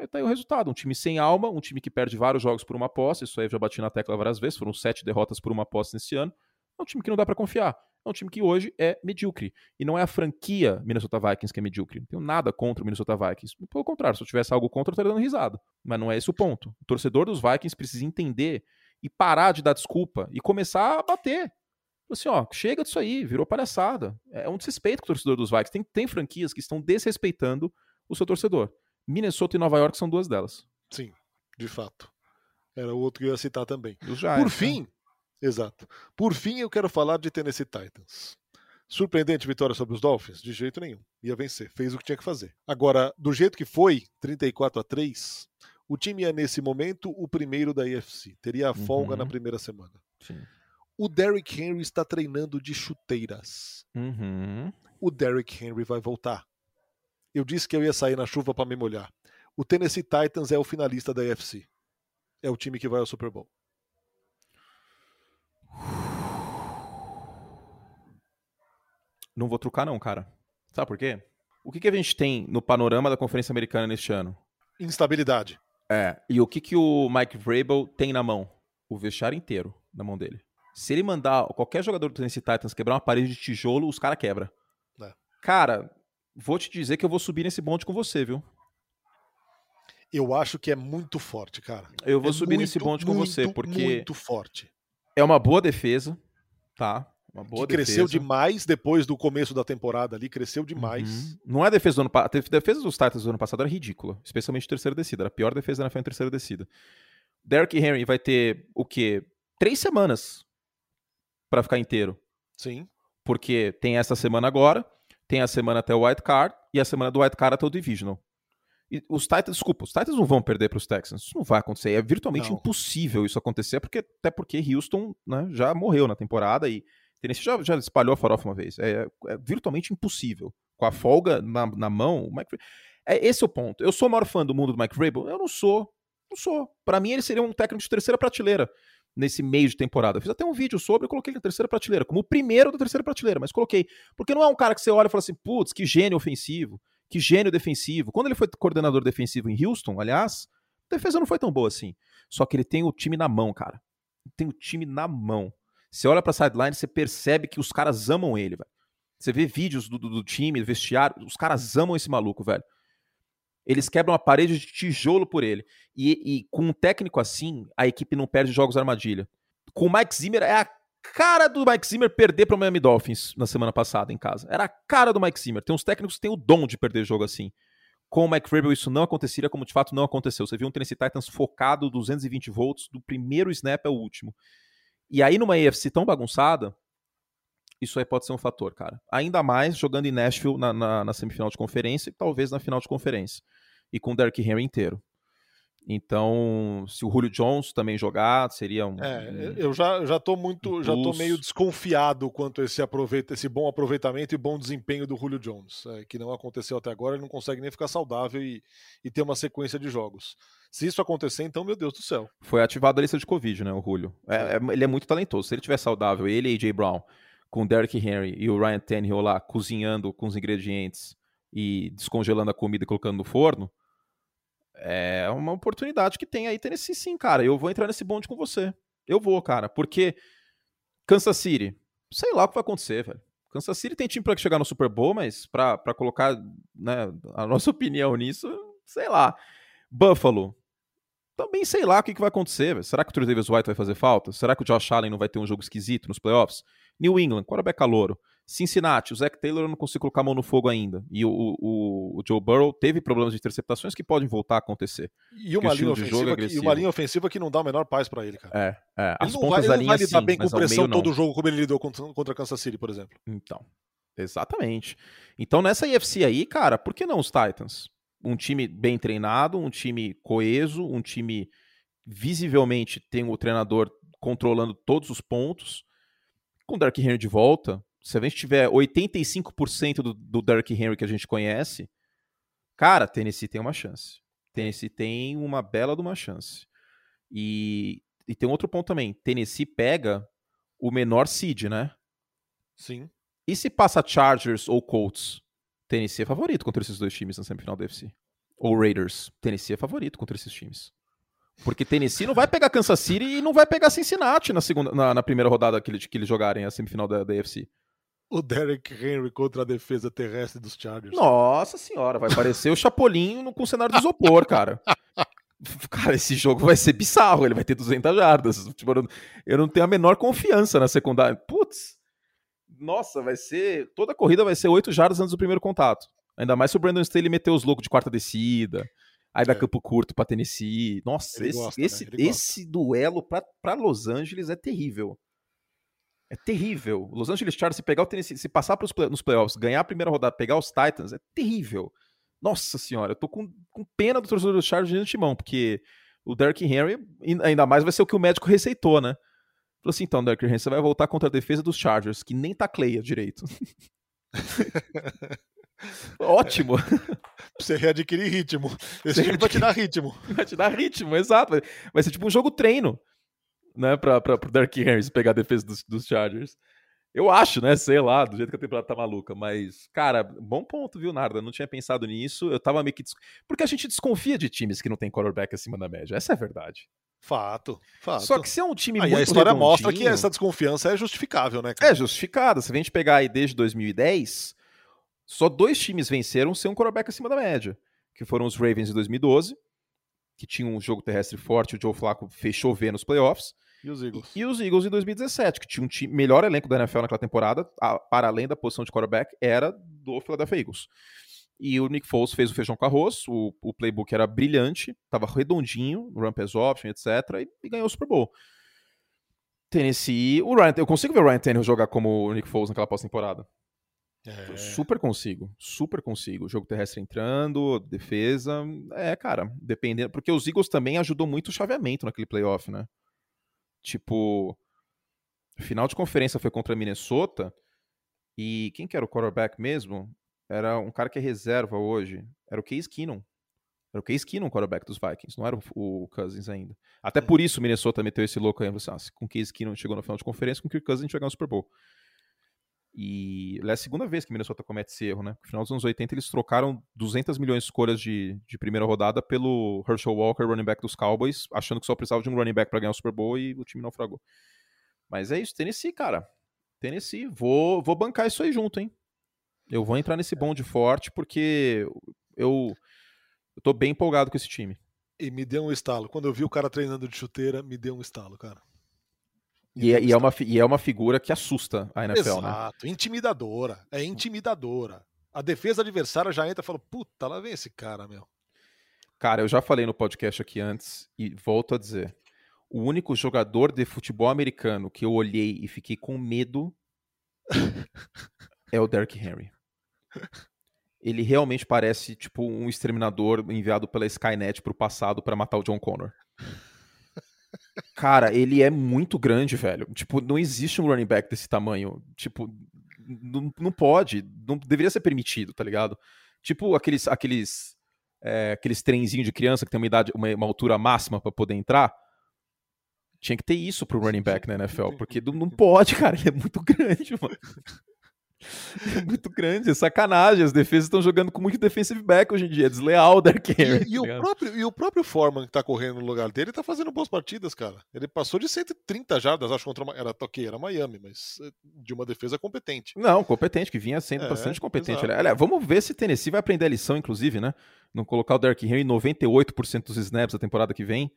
Aí tá aí o resultado. Um time sem alma, um time que perde vários jogos por uma posse. Isso aí eu já bati na tecla várias vezes. Foram sete derrotas por uma posse nesse ano. É um time que não dá para confiar. É um time que hoje é medíocre. E não é a franquia Minnesota Vikings que é medíocre. Não tenho nada contra o Minnesota Vikings. Pelo contrário, se eu tivesse algo contra, eu estaria dando risada. Mas não é esse o ponto. O torcedor dos Vikings precisa entender e parar de dar desculpa e começar a bater. Assim, ó, chega disso aí, virou palhaçada. É um desrespeito com o torcedor dos Vikings. Tem, tem franquias que estão desrespeitando o seu torcedor. Minnesota e Nova York são duas delas. Sim, de fato. Era o outro que eu ia citar também. Giants, Por né? fim, né? Exato. Por fim, eu quero falar de Tennessee Titans. Surpreendente vitória sobre os Dolphins? De jeito nenhum. Ia vencer. Fez o que tinha que fazer. Agora, do jeito que foi, 34 a 3, o time é nesse momento o primeiro da AFC. Teria a folga uhum. na primeira semana. Sim. O Derrick Henry está treinando de chuteiras. Uhum. O Derrick Henry vai voltar. Eu disse que eu ia sair na chuva para me molhar. O Tennessee Titans é o finalista da AFC. É o time que vai ao Super Bowl. Não vou trucar, não, cara. Sabe por quê? O que, que a gente tem no panorama da Conferência Americana neste ano? Instabilidade. É. E o que, que o Mike Vrabel tem na mão? O vestiário inteiro na mão dele. Se ele mandar qualquer jogador do Tennessee Titans quebrar uma parede de tijolo, os caras quebram. É. Cara, vou te dizer que eu vou subir nesse bonde com você, viu? Eu acho que é muito forte, cara. Eu vou é subir muito, nesse bonde com você, porque. Muito forte. É uma boa defesa, tá? Que defesa. cresceu demais depois do começo da temporada ali, cresceu demais. Uhum. Não é a defesa do ano passado. A defesa dos Titans do ano passado era ridícula, especialmente terceira descida. Era a pior defesa na frente terceira descida. Derrick Henry vai ter o quê? Três semanas para ficar inteiro. Sim. Porque tem essa semana agora, tem a semana até o White Card e a semana do White Card até o Divisional. E os Titans, desculpa, os Titans não vão perder para os Texans. Isso não vai acontecer. É virtualmente não. impossível isso acontecer, porque, até porque Houston né, já morreu na temporada e Tennessee já, já espalhou a farofa uma vez. É, é virtualmente impossível. Com a folga na, na mão, o Mike é Esse é o ponto. Eu sou o maior fã do mundo do Mike Vrabel? Eu não sou. Não sou. Para mim, ele seria um técnico de terceira prateleira nesse meio de temporada. Eu fiz até um vídeo sobre, eu coloquei ele na terceira prateleira, como o primeiro da terceira prateleira, mas coloquei. Porque não é um cara que você olha e fala assim, putz, que gênio ofensivo, que gênio defensivo. Quando ele foi coordenador defensivo em Houston, aliás, a defesa não foi tão boa assim. Só que ele tem o time na mão, cara. Tem o time na mão. Você olha pra sideline, você percebe que os caras amam ele, velho. Você vê vídeos do, do, do time, do vestiário, os caras amam esse maluco, velho. Eles quebram a parede de tijolo por ele. E, e, com um técnico assim, a equipe não perde jogos armadilha. Com o Mike Zimmer, é a cara do Mike Zimmer perder para o Miami Dolphins na semana passada em casa. Era a cara do Mike Zimmer. Tem uns técnicos que têm o dom de perder jogo assim. Com o Mike Vrabel isso não aconteceria, como de fato não aconteceu. Você viu um Tennessee Titans focado 220 volts do primeiro snap ao último. E aí numa AFC tão bagunçada, isso aí pode ser um fator, cara. Ainda mais jogando em Nashville na, na, na semifinal de conferência e talvez na final de conferência. E com o Derrick Henry inteiro. Então, se o Julio Jones também jogar, seria um. É, eu já, já tô muito. Um já tô meio desconfiado quanto a esse, aproveita, esse bom aproveitamento e bom desempenho do Julio Jones, é, que não aconteceu até agora, ele não consegue nem ficar saudável e, e ter uma sequência de jogos. Se isso acontecer, então, meu Deus do céu. Foi ativado a lista de Covid, né, o Julio. É, é, ele é muito talentoso. Se ele tiver saudável, ele e AJ Brown, com o Derrick Henry e o Ryan Tannehill lá cozinhando com os ingredientes e descongelando a comida e colocando no forno, é uma oportunidade que tem aí Tennessee sim, cara. Eu vou entrar nesse bonde com você. Eu vou, cara, porque Kansas City, sei lá o que vai acontecer, velho. Kansas City tem time para chegar no Super Bowl, mas para colocar né, a nossa [laughs] opinião nisso, sei lá. Buffalo, também sei lá o que, que vai acontecer. Véio. Será que o Trey Davis White vai fazer falta? Será que o Josh Allen não vai ter um jogo esquisito nos playoffs? New England, quarterback calouro. Cincinnati, o Zach Taylor eu não consigo colocar a mão no fogo ainda. E o, o, o Joe Burrow teve problemas de interceptações que podem voltar a acontecer. E uma, linha ofensiva, é que, uma linha ofensiva que não dá o menor paz para ele, cara. É, é. As ele pontas vai, da linha, ele não vai lidar sim, bem com pressão todo o jogo como ele lidou contra, contra Kansas City, por exemplo. Então, exatamente. Então nessa IFC aí, cara, por que não os Titans? Um time bem treinado, um time coeso, um time visivelmente tem o treinador controlando todos os pontos. Com o Dark Henry de volta, se a gente tiver 85% do, do Derrick Henry que a gente conhece, cara, Tennessee tem uma chance. Tennessee tem uma bela de uma chance. E, e tem outro ponto também. Tennessee pega o menor seed, né? Sim. E se passa Chargers ou Colts? Tennessee é favorito contra esses dois times na semifinal da UFC. Ou Raiders. Tennessee é favorito contra esses times. Porque Tennessee não vai [laughs] pegar Kansas City e não vai pegar Cincinnati na, segunda, na, na primeira rodada que, que eles jogarem a semifinal da, da UFC o Derek Henry contra a defesa terrestre dos Chargers. Nossa senhora, vai parecer o Chapolin com o cenário de isopor, cara. [laughs] Cara, esse jogo vai ser bizarro, ele vai ter 200 jardas. Tipo, eu não tenho a menor confiança na secundária. Putz, nossa, vai ser. Toda a corrida vai ser 8 jardas antes do primeiro contato. Ainda mais se o Brandon Staley meter os loucos de quarta descida. Aí dá é. campo curto pra Tennessee. Nossa, ele esse, gosta, esse, né? esse duelo pra, pra Los Angeles é terrível. É terrível. Los Angeles Chargers, se pegar o Tennessee, se passar pros play, nos playoffs, ganhar a primeira rodada, pegar os Titans, é terrível. Nossa senhora, eu tô com, com pena do torcedor dos Chargers de antemão, porque o Derrick Henry, ainda mais, vai ser o que o médico receitou, né? Falou assim, então, Derrick Henry, você vai voltar contra a defesa dos Chargers, que nem tacleia direito. [laughs] Ótimo. você readquirir ritmo. [laughs] Esse time vai te dar ritmo. Vai te dar ritmo, exato. Vai ser tipo um jogo treino né, pra, pra, pro Dark Harris pegar a defesa dos, dos Chargers. Eu acho, né? Sei lá, do jeito que a temporada tá maluca. Mas, cara, bom ponto, viu, Narda? Não tinha pensado nisso. Eu tava meio que. Porque a gente desconfia de times que não tem quarterback acima da média. Essa é a verdade. Fato, fato. Só que se é um time aí muito. a história mostra que essa desconfiança é justificável, né? Cara? É justificada. Se a gente pegar aí desde 2010, só dois times venceram sem um quarterback acima da média. Que foram os Ravens em 2012, que tinham um jogo terrestre forte, o Joe Flacco fez chover nos playoffs. E os Eagles? E, e os Eagles em 2017, que tinha um time, melhor elenco da NFL naquela temporada, a, para além da posição de quarterback, era do Philadelphia Eagles. E o Nick Foles fez o feijão com arroz, o, o playbook era brilhante, estava redondinho, run pass option, etc, e, e, ganhou o Super Bowl. Tennessee, o Ryan, eu consigo ver o Ryan Tannehill jogar como o Nick Foles naquela pós-temporada. É. Super consigo, super consigo. Jogo terrestre entrando, defesa. É, cara, dependendo. Porque os Eagles também ajudou muito o chaveamento naquele playoff, né? Tipo, final de conferência foi contra Minnesota e quem que era o quarterback mesmo? Era um cara que é reserva hoje. Era o Case Keenum. Era o Case Keenum, quarterback dos Vikings. Não era o Cousins ainda. Até por isso o Minnesota meteu esse louco aí. Assim, ah, com o Case Keenum chegou na final de conferência, com o Kirk Cousins a gente vai ganhar o Super Bowl. E é a segunda vez que Minnesota comete esse erro, né? No final dos anos 80 eles trocaram 200 milhões de escolhas de, de primeira rodada pelo Herschel Walker, running back dos Cowboys, achando que só precisava de um running back para ganhar o Super Bowl e o time naufragou. Mas é isso, Tennessee, cara. Tennessee, vou, vou bancar isso aí junto, hein? Eu vou entrar nesse bonde forte porque eu, eu tô bem empolgado com esse time. E me deu um estalo. Quando eu vi o cara treinando de chuteira, me deu um estalo, cara. E é, e, é uma, e é uma figura que assusta a NFL, Exato, né? Exato, intimidadora. É intimidadora. A defesa adversária já entra e fala: puta, lá vem esse cara, meu. Cara, eu já falei no podcast aqui antes e volto a dizer. O único jogador de futebol americano que eu olhei e fiquei com medo [laughs] é o Derrick Henry. ele realmente parece tipo um exterminador enviado pela Skynet pro passado para matar o John Connor. Cara, ele é muito grande, velho. Tipo, não existe um running back desse tamanho. Tipo, não, não pode, não deveria ser permitido, tá ligado? Tipo aqueles aqueles é, aqueles trenzinhos de criança que tem uma idade, uma, uma altura máxima para poder entrar. Tinha que ter isso pro running back na NFL, porque não, não pode, [laughs] cara, ele é muito grande, mano. [laughs] Muito grande, é sacanagem. As defesas estão jogando com muito defensive back hoje em dia. É desleal o Derek Henry. E, e, tá o próprio, e o próprio Foreman que tá correndo no lugar dele tá fazendo boas partidas, cara. Ele passou de 130 jardas, acho, contra uma, era ok, era Miami, mas eh, de uma defesa competente. Não, competente, que vinha sendo é, bastante competente. Olha, vamos ver se Tennessee vai aprender a lição, inclusive, né? Não colocar o Derek Henry em 98% dos snaps da temporada que vem.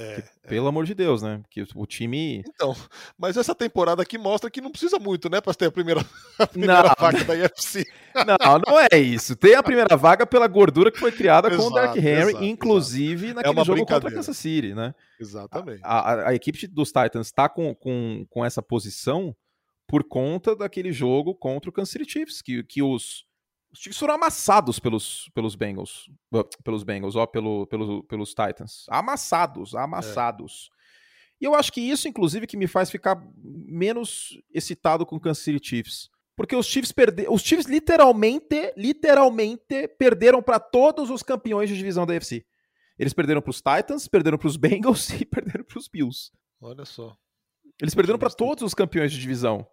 É, que, pelo é. amor de Deus, né? Que o time. Então, mas essa temporada aqui mostra que não precisa muito, né, para ter a primeira, [laughs] a primeira não, vaga da UFC. Não, não é isso. Tem a primeira vaga pela gordura que foi criada exato, com o Dark Henry, exato, inclusive exato. naquele é jogo contra Kansas City, né? Exatamente. A, a, a equipe dos Titans está com, com, com essa posição por conta daquele jogo contra o Kansas City Chiefs, que, que os os Chiefs foram amassados pelos, pelos Bengals. Pelos Bengals, ó, pelo, pelo, pelos Titans. Amassados, amassados. É. E eu acho que isso, inclusive, que me faz ficar menos excitado com o Kansas City Chiefs. Porque os Chiefs perderam. Os Chiefs literalmente, literalmente perderam para todos os campeões de divisão da UFC. Eles perderam para os Titans, perderam para os Bengals [laughs] e perderam para os Bills. Olha só. Eles perderam para todos os campeões de divisão.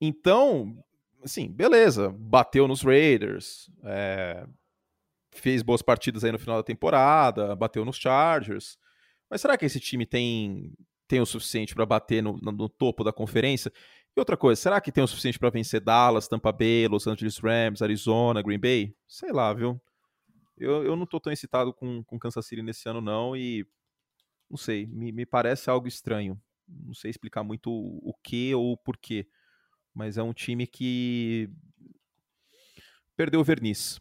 Então, assim, beleza, bateu nos Raiders, é, fez boas partidas aí no final da temporada, bateu nos Chargers. Mas será que esse time tem, tem o suficiente para bater no, no, no, topo da conferência? E outra coisa, será que tem o suficiente para vencer Dallas, Tampa Bay, Los Angeles Rams, Arizona, Green Bay? Sei lá, viu? Eu, eu não tô tão excitado com, com Kansas City nesse ano, não, e não sei, me, me parece algo estranho. Não sei explicar muito o, o que ou o porquê mas é um time que perdeu o verniz.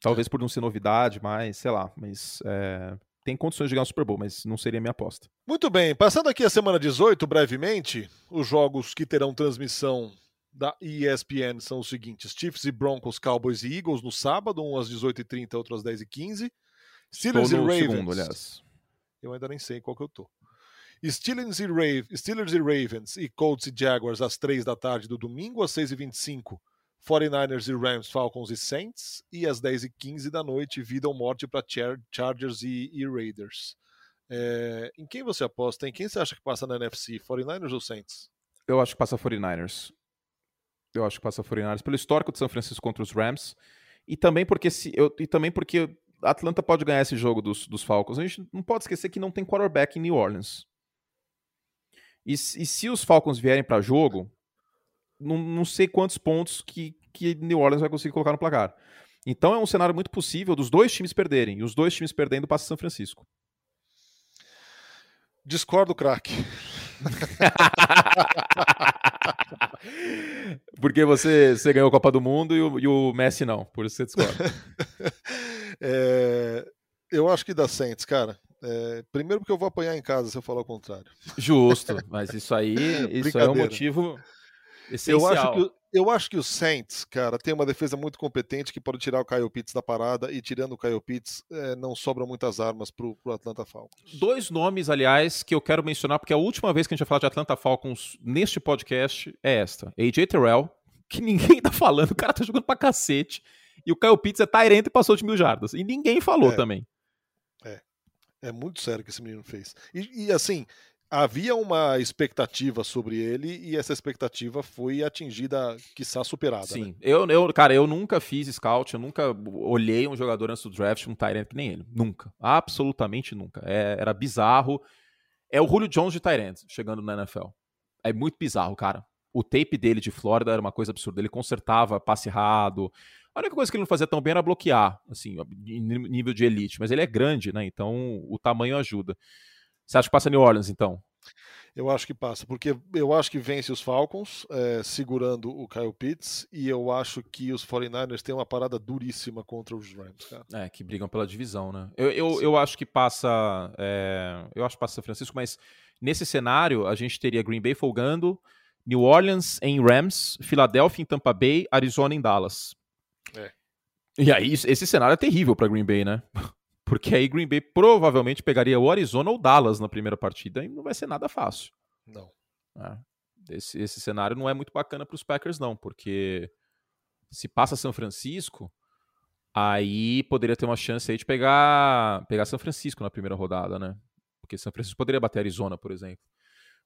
Talvez por não ser novidade, mas sei lá, mas é, tem condições de ganhar o Super Bowl, mas não seria minha aposta. Muito bem, passando aqui a semana 18, brevemente, os jogos que terão transmissão da ESPN são os seguintes: Chiefs e Broncos, Cowboys e Eagles no sábado, um às 18h30, outro às 10h15. Steelers e Ravens. Segundo, aliás. Eu ainda nem sei qual que eu tô. Steelers e, Rave, Steelers e Ravens e Colts e Jaguars às 3 da tarde do domingo, às 6h25. 49ers e Rams, Falcons e Saints. E às 10h15 da noite, vida ou morte para Char Chargers e, e Raiders. É, em quem você aposta? Em quem você acha que passa na NFC? 49ers ou Saints? Eu acho que passa 49ers. Eu acho que passa 49ers. Pelo histórico de São Francisco contra os Rams. E também porque, se, eu, e também porque Atlanta pode ganhar esse jogo dos, dos Falcons. A gente não pode esquecer que não tem quarterback em New Orleans. E, e se os Falcons vierem para jogo, não, não sei quantos pontos que, que New Orleans vai conseguir colocar no placar. Então é um cenário muito possível dos dois times perderem. E os dois times perdendo passa São Francisco. Discordo, craque. [laughs] Porque você, você ganhou a Copa do Mundo e o, e o Messi não, por isso você discorda. [laughs] é, eu acho que dá Saints, cara. É, primeiro porque eu vou apanhar em casa se eu falar o contrário. Justo, mas isso aí [laughs] isso é um motivo essencial. Eu acho, que, eu acho que o Saints, cara, tem uma defesa muito competente que pode tirar o Kyle Pitts da parada e tirando o Kyle Pitts, é, não sobram muitas armas pro, pro Atlanta Falcons. Dois nomes, aliás, que eu quero mencionar, porque a última vez que a gente vai falar de Atlanta Falcons neste podcast é esta. AJ Terrell, que [laughs] ninguém tá falando, o cara tá jogando pra cacete, e o Kyle Pitts é Tyrant e passou de mil jardas. E ninguém falou é. também. É muito sério que esse menino fez. E, e, assim, havia uma expectativa sobre ele e essa expectativa foi atingida, quiçá superada. Sim, né? eu, eu, cara, eu nunca fiz scout, eu nunca olhei um jogador antes do draft, um Tyrant que nem ele. Nunca. Absolutamente nunca. É, era bizarro. É o Julio Jones de Tyrant chegando na NFL. É muito bizarro, cara. O tape dele de Flórida era uma coisa absurda. Ele consertava passe errado, a única coisa que ele não fazia tão bem era bloquear, assim, em nível de elite. Mas ele é grande, né? Então o tamanho ajuda. Você acha que passa New Orleans, então? Eu acho que passa, porque eu acho que vence os Falcons, é, segurando o Kyle Pitts, e eu acho que os 49ers têm uma parada duríssima contra os Rams, cara. É, que brigam pela divisão, né? Eu, eu, eu acho que passa. É, eu acho que passa São Francisco, mas nesse cenário a gente teria Green Bay folgando, New Orleans em Rams, Filadélfia em Tampa Bay, Arizona em Dallas. É. E aí, esse cenário é terrível para Green Bay, né? [laughs] Porque aí Green Bay provavelmente pegaria o Arizona ou Dallas na primeira partida e não vai ser nada fácil. Não. É. Esse, esse cenário não é muito bacana para os Packers, não, porque se passa São Francisco, aí poderia ter uma chance aí de pegar, pegar São Francisco na primeira rodada, né? Porque São Francisco poderia bater Arizona, por exemplo.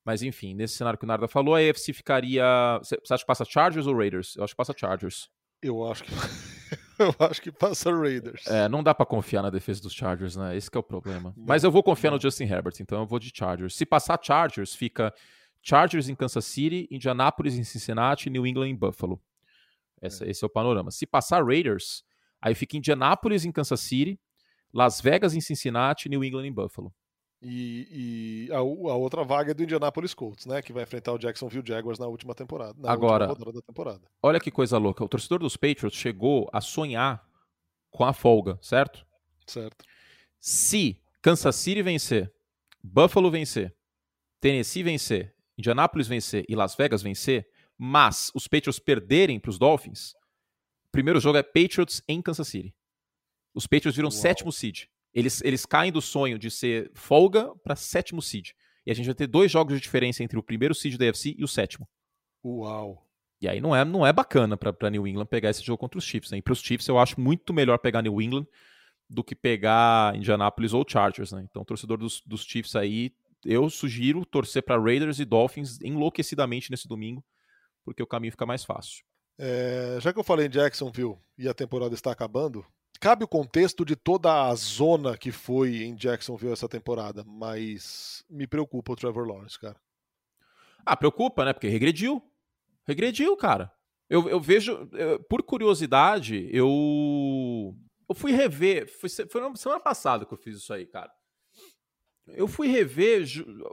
Mas enfim, nesse cenário que o Narda falou, a AFC ficaria. Você acha que passa Chargers ou Raiders? Eu acho que passa Chargers. Eu acho que. [laughs] eu acho que passa Raiders. É, não dá para confiar na defesa dos Chargers, né? Esse é o problema. Mas eu vou confiar no Justin Herbert, então eu vou de Chargers. Se passar Chargers, fica Chargers em Kansas City, Indianapolis em Cincinnati, New England em Buffalo. Essa, é. Esse é o panorama. Se passar Raiders, aí fica Indianapolis em Kansas City, Las Vegas em Cincinnati, New England em Buffalo. E, e a, a, outra vaga é do Indianapolis Colts, né? Que vai enfrentar o Jacksonville Jaguars na última temporada. Na Agora, última da temporada. olha que coisa louca. O torcedor dos Patriots chegou a sonhar com a folga, certo? Certo. Se Kansas City vencer, Buffalo vencer, Tennessee vencer, Indianapolis vencer e Las Vegas vencer, mas os Patriots perderem para os Dolphins, o primeiro jogo é Patriots em Kansas City. Os Patriots viram Uau. sétimo seed. Eles, eles caem do sonho de ser folga para sétimo seed. E a gente vai ter dois jogos de diferença entre o primeiro seed da UFC e o sétimo. Uau! E aí não é, não é bacana para New England pegar esse jogo contra os Chiefs. Né? E para os Chiefs eu acho muito melhor pegar New England do que pegar Indianapolis ou Chargers. Né? Então, torcedor dos, dos Chiefs aí, eu sugiro torcer para Raiders e Dolphins enlouquecidamente nesse domingo, porque o caminho fica mais fácil. É, já que eu falei em Jacksonville e a temporada está acabando, cabe o contexto de toda a zona que foi em Jacksonville essa temporada, mas me preocupa o Trevor Lawrence, cara. Ah, preocupa, né? Porque regrediu. Regrediu, cara. Eu, eu vejo, eu, por curiosidade, eu eu fui rever, foi, foi na semana passada que eu fiz isso aí, cara. Eu fui rever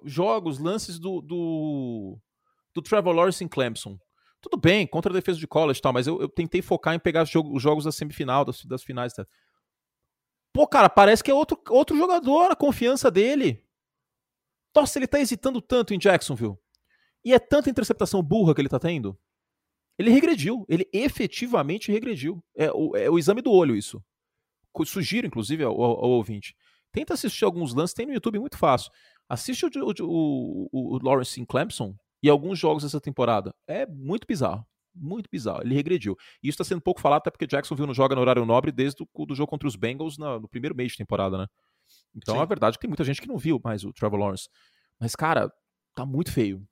jogos, lances do, do, do Trevor Lawrence em Clemson. Tudo bem, contra a defesa de college e tal, mas eu, eu tentei focar em pegar jogo, os jogos da semifinal, das, das finais. Tá? Pô, cara, parece que é outro, outro jogador, a confiança dele. Nossa, ele tá hesitando tanto em Jacksonville. E é tanta interceptação burra que ele tá tendo. Ele regrediu. Ele efetivamente regrediu. É o, é o exame do olho, isso. Sugiro, inclusive, ao, ao, ouvinte. Tenta assistir alguns lances, tem no YouTube muito fácil. Assiste o, o, o, o Lawrence em Clemson, e alguns jogos dessa temporada. É muito bizarro. Muito bizarro. Ele regrediu. E isso está sendo pouco falado, até porque Jacksonville não joga no horário nobre desde o do jogo contra os Bengals no primeiro mês de temporada, né? Então Sim. é verdade que tem muita gente que não viu mais o Trevor Lawrence. Mas, cara, tá muito feio.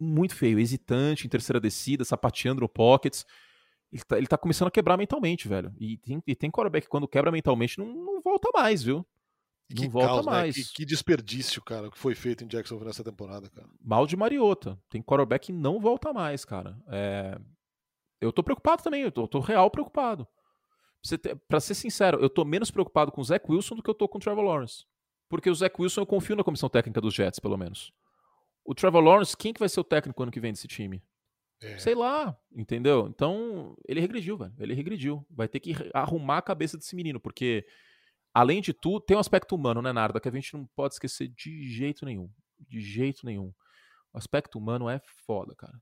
Muito feio. Hesitante em terceira descida, sapateando no pockets. Ele tá, ele tá começando a quebrar mentalmente, velho. E tem, e tem quarterback que quando quebra mentalmente não, não volta mais, viu? Não que volta caos, mais. Né? Que, que, desperdício, cara, que foi feito em Jacksonville nessa temporada, cara. Mal de Mariota. Tem quarterback que não volta mais, cara. É... Eu tô preocupado também, eu tô, tô real preocupado. Pra, pra ser sincero, eu tô menos preocupado com o Zach Wilson do que eu tô com o Trevor Lawrence. Porque o Zach Wilson eu confio na comissão técnica dos Jets, pelo menos. O Trevor Lawrence, quem que vai ser o técnico ano que vem desse time? É. Sei lá, entendeu? Então, ele regrediu, velho. Ele regrediu. Vai ter que arrumar a cabeça desse menino, porque além de tudo, tem um aspecto humano, né, Narda, que a gente não pode esquecer de jeito nenhum. De jeito nenhum. O aspecto humano é foda, cara.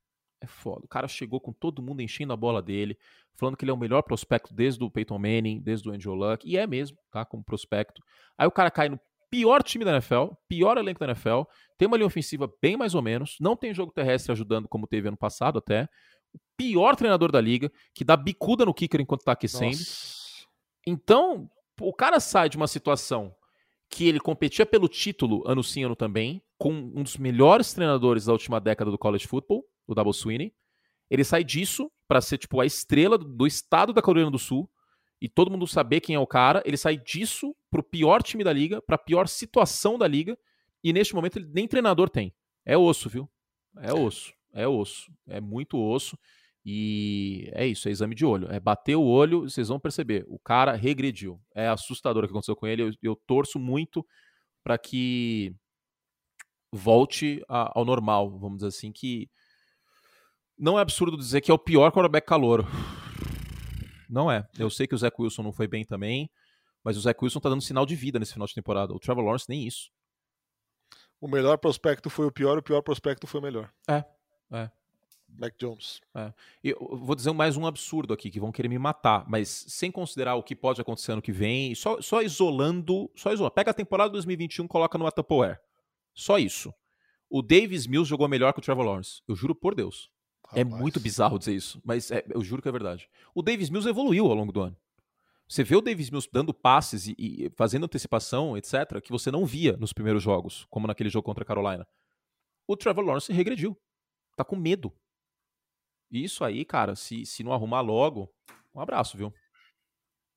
É foda. O cara chegou com todo mundo enchendo a bola dele, falando que ele é o melhor prospecto desde o Peyton Manning, desde o Andrew Luck, e é mesmo, tá? Como prospecto. Aí o cara cai no pior time da NFL, pior elenco da NFL, tem uma linha ofensiva bem mais ou menos, não tem jogo terrestre ajudando como teve ano passado até. O pior treinador da liga, que dá bicuda no kicker enquanto tá aquecendo. Nossa. Então, o cara sai de uma situação que ele competia pelo título ano sim, ano também, com um dos melhores treinadores da última década do college football, o Double Sweeney. Ele sai disso para ser tipo a estrela do estado da Carolina do Sul e todo mundo saber quem é o cara. Ele sai disso pro pior time da liga, pra pior situação da liga, e neste momento ele nem treinador tem. É osso, viu? É osso. É osso. É muito osso. E é isso, é exame de olho. É bater o olho, vocês vão perceber. O cara regrediu. É assustador o que aconteceu com ele. Eu, eu torço muito para que volte a, ao normal, vamos dizer assim, que não é absurdo dizer que é o pior quarterback calor. Não é. Eu sei que o Zach Wilson não foi bem também, mas o Zach Wilson tá dando sinal de vida nesse final de temporada. O Trevor Lawrence nem isso. O melhor prospecto foi o pior, o pior prospecto foi o melhor. É, é. Mac Jones. É. Eu vou dizer mais um absurdo aqui, que vão querer me matar, mas sem considerar o que pode acontecer ano que vem, só, só isolando, só isolando. Pega a temporada 2021 coloca no Tupperware. Só isso. O Davis Mills jogou melhor que o Trevor Lawrence. Eu juro por Deus. É Rapaz. É muito bizarro dizer isso, mas é, eu juro que é verdade. O Davis Mills evoluiu ao longo do ano. Você vê o Davis Mills dando passes e, e, fazendo antecipação, etc., que você não via nos primeiros jogos, como naquele jogo contra a Carolina. O Trevor Lawrence regrediu. Tá com medo. Isso aí, cara, se, se não arrumar logo, um abraço, viu?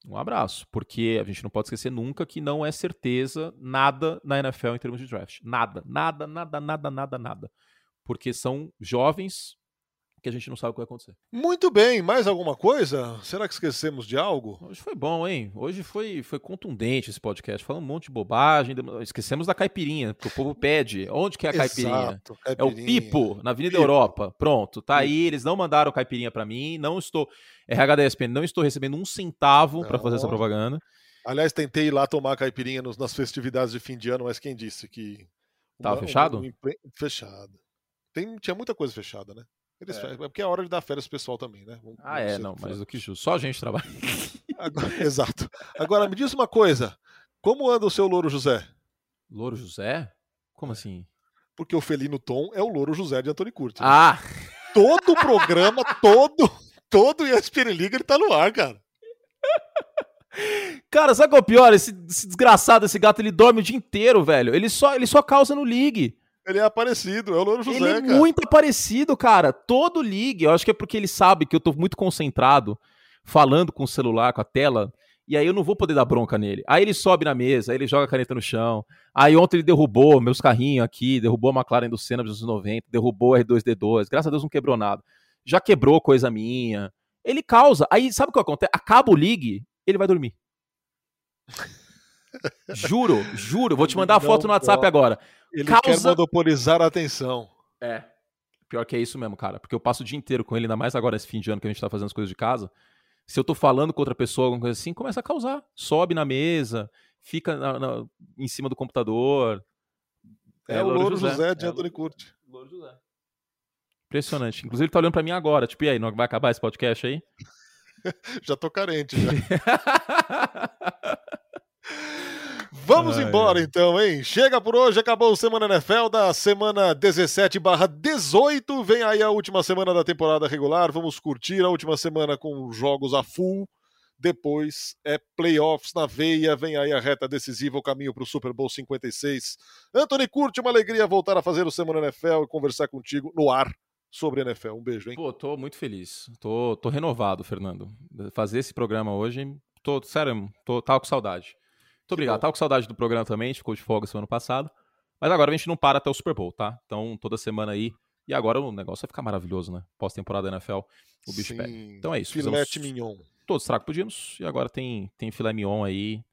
Um abraço. Porque a gente não pode esquecer nunca que não é certeza nada na NFL em termos de draft. Nada, nada, nada, nada, nada, nada. Porque são jovens que a gente não sabe o que vai acontecer. Muito bem, mais alguma coisa? Será que esquecemos de algo? Hoje foi bom, hein? Hoje foi, foi contundente esse podcast. Falando um monte de bobagem. Esquecemos da caipirinha, que o povo pede. Onde que é a caipirinha? Exato, caipirinha. É o Pipo, na Avenida Pipo. Europa. Pronto, tá aí. Eles não mandaram caipirinha para mim. Não estou. RH da ESPN, não estou recebendo um centavo para fazer essa propaganda. Aliás, tentei ir lá tomar caipirinha nos, nas festividades de fim de ano, mas quem disse que. Tava fechado? fechado. Tem, tinha muita coisa fechada, né? Eles é. é. porque é hora de dar férias pro pessoal também, né? Vamos, ah, é, não, mas do que justo. Só a gente trabalha. Agora, [laughs] exato. Agora, me diz uma coisa. Como anda o seu Louro José? Louro José? Como assim? Porque o Felino Tom é o Louro José de Antônio Curti. Né? Ah! Todo o programa, [laughs] todo, todo o ESPN Liga, ele tá no ar, cara. [laughs] Cara, sabe qual é o pior? Esse, esse, desgraçado, esse gato, ele dorme o dia inteiro, velho. Ele só, ele só causa no League. Ele é aparecido, é o Louro José, ele é cara. muito aparecido, cara. Todo ligue, eu acho que é porque ele sabe que eu tô muito concentrado falando com o celular, com a tela, e aí eu não vou poder dar bronca nele. Aí ele sobe na mesa, aí ele joga a caneta no chão. Aí ontem ele derrubou meus carrinhos aqui, derrubou a McLaren do Senna dos anos 90, derrubou o R2D2. Graças a Deus não quebrou nada. Já quebrou coisa minha. Ele causa. Aí sabe o que acontece? Acaba o ligue, ele vai dormir. Juro, juro. Vou te mandar a foto no WhatsApp agora. Ele causa... quer monopolizar a atenção. É. Pior que é isso mesmo, cara. Porque eu passo o dia inteiro com ele, ainda mais agora esse fim de ano que a gente tá fazendo as coisas de casa. Se eu tô falando com outra pessoa, alguma coisa assim, começa a causar. Sobe na mesa, fica na, na, em cima do computador. É, é o Louro José, José de é, Antônio Curti. Louro José. Impressionante. Inclusive, ele tá olhando pra mim agora. Tipo, e aí, não vai acabar esse podcast aí? [laughs] já tô carente, já. [laughs] Vamos embora então, hein? Chega por hoje, acabou o Semana NFL da semana 17 18. Vem aí a última semana da temporada regular. Vamos curtir a última semana com jogos a full. Depois é playoffs na veia, vem aí a reta decisiva, o caminho para o Super Bowl 56. Anthony, curte uma alegria voltar a fazer o Semana NFL e conversar contigo no ar sobre NFL. Um beijo, hein? Pô, tô muito feliz. Tô, tô renovado, Fernando. Fazer esse programa hoje, tô, sério, tô, tava com saudade. Muito obrigado. Tava com saudade do programa também, a gente ficou de folga semana passada. Mas agora a gente não para até o Super Bowl, tá? Então, toda semana aí. E agora o negócio vai ficar maravilhoso, né? Pós-temporada da NFL, o bicho Sim. pega. Então é isso. Filete mignon. Todos os tragos podíamos. E agora tem, tem filé mignon aí.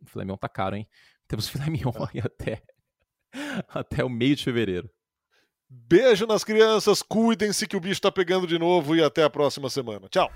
O filé mignon tá caro, hein? [laughs] Temos filé mignon aí [laughs] até, [laughs] até o meio de fevereiro. Beijo nas crianças, cuidem-se que o bicho tá pegando de novo e até a próxima semana. Tchau!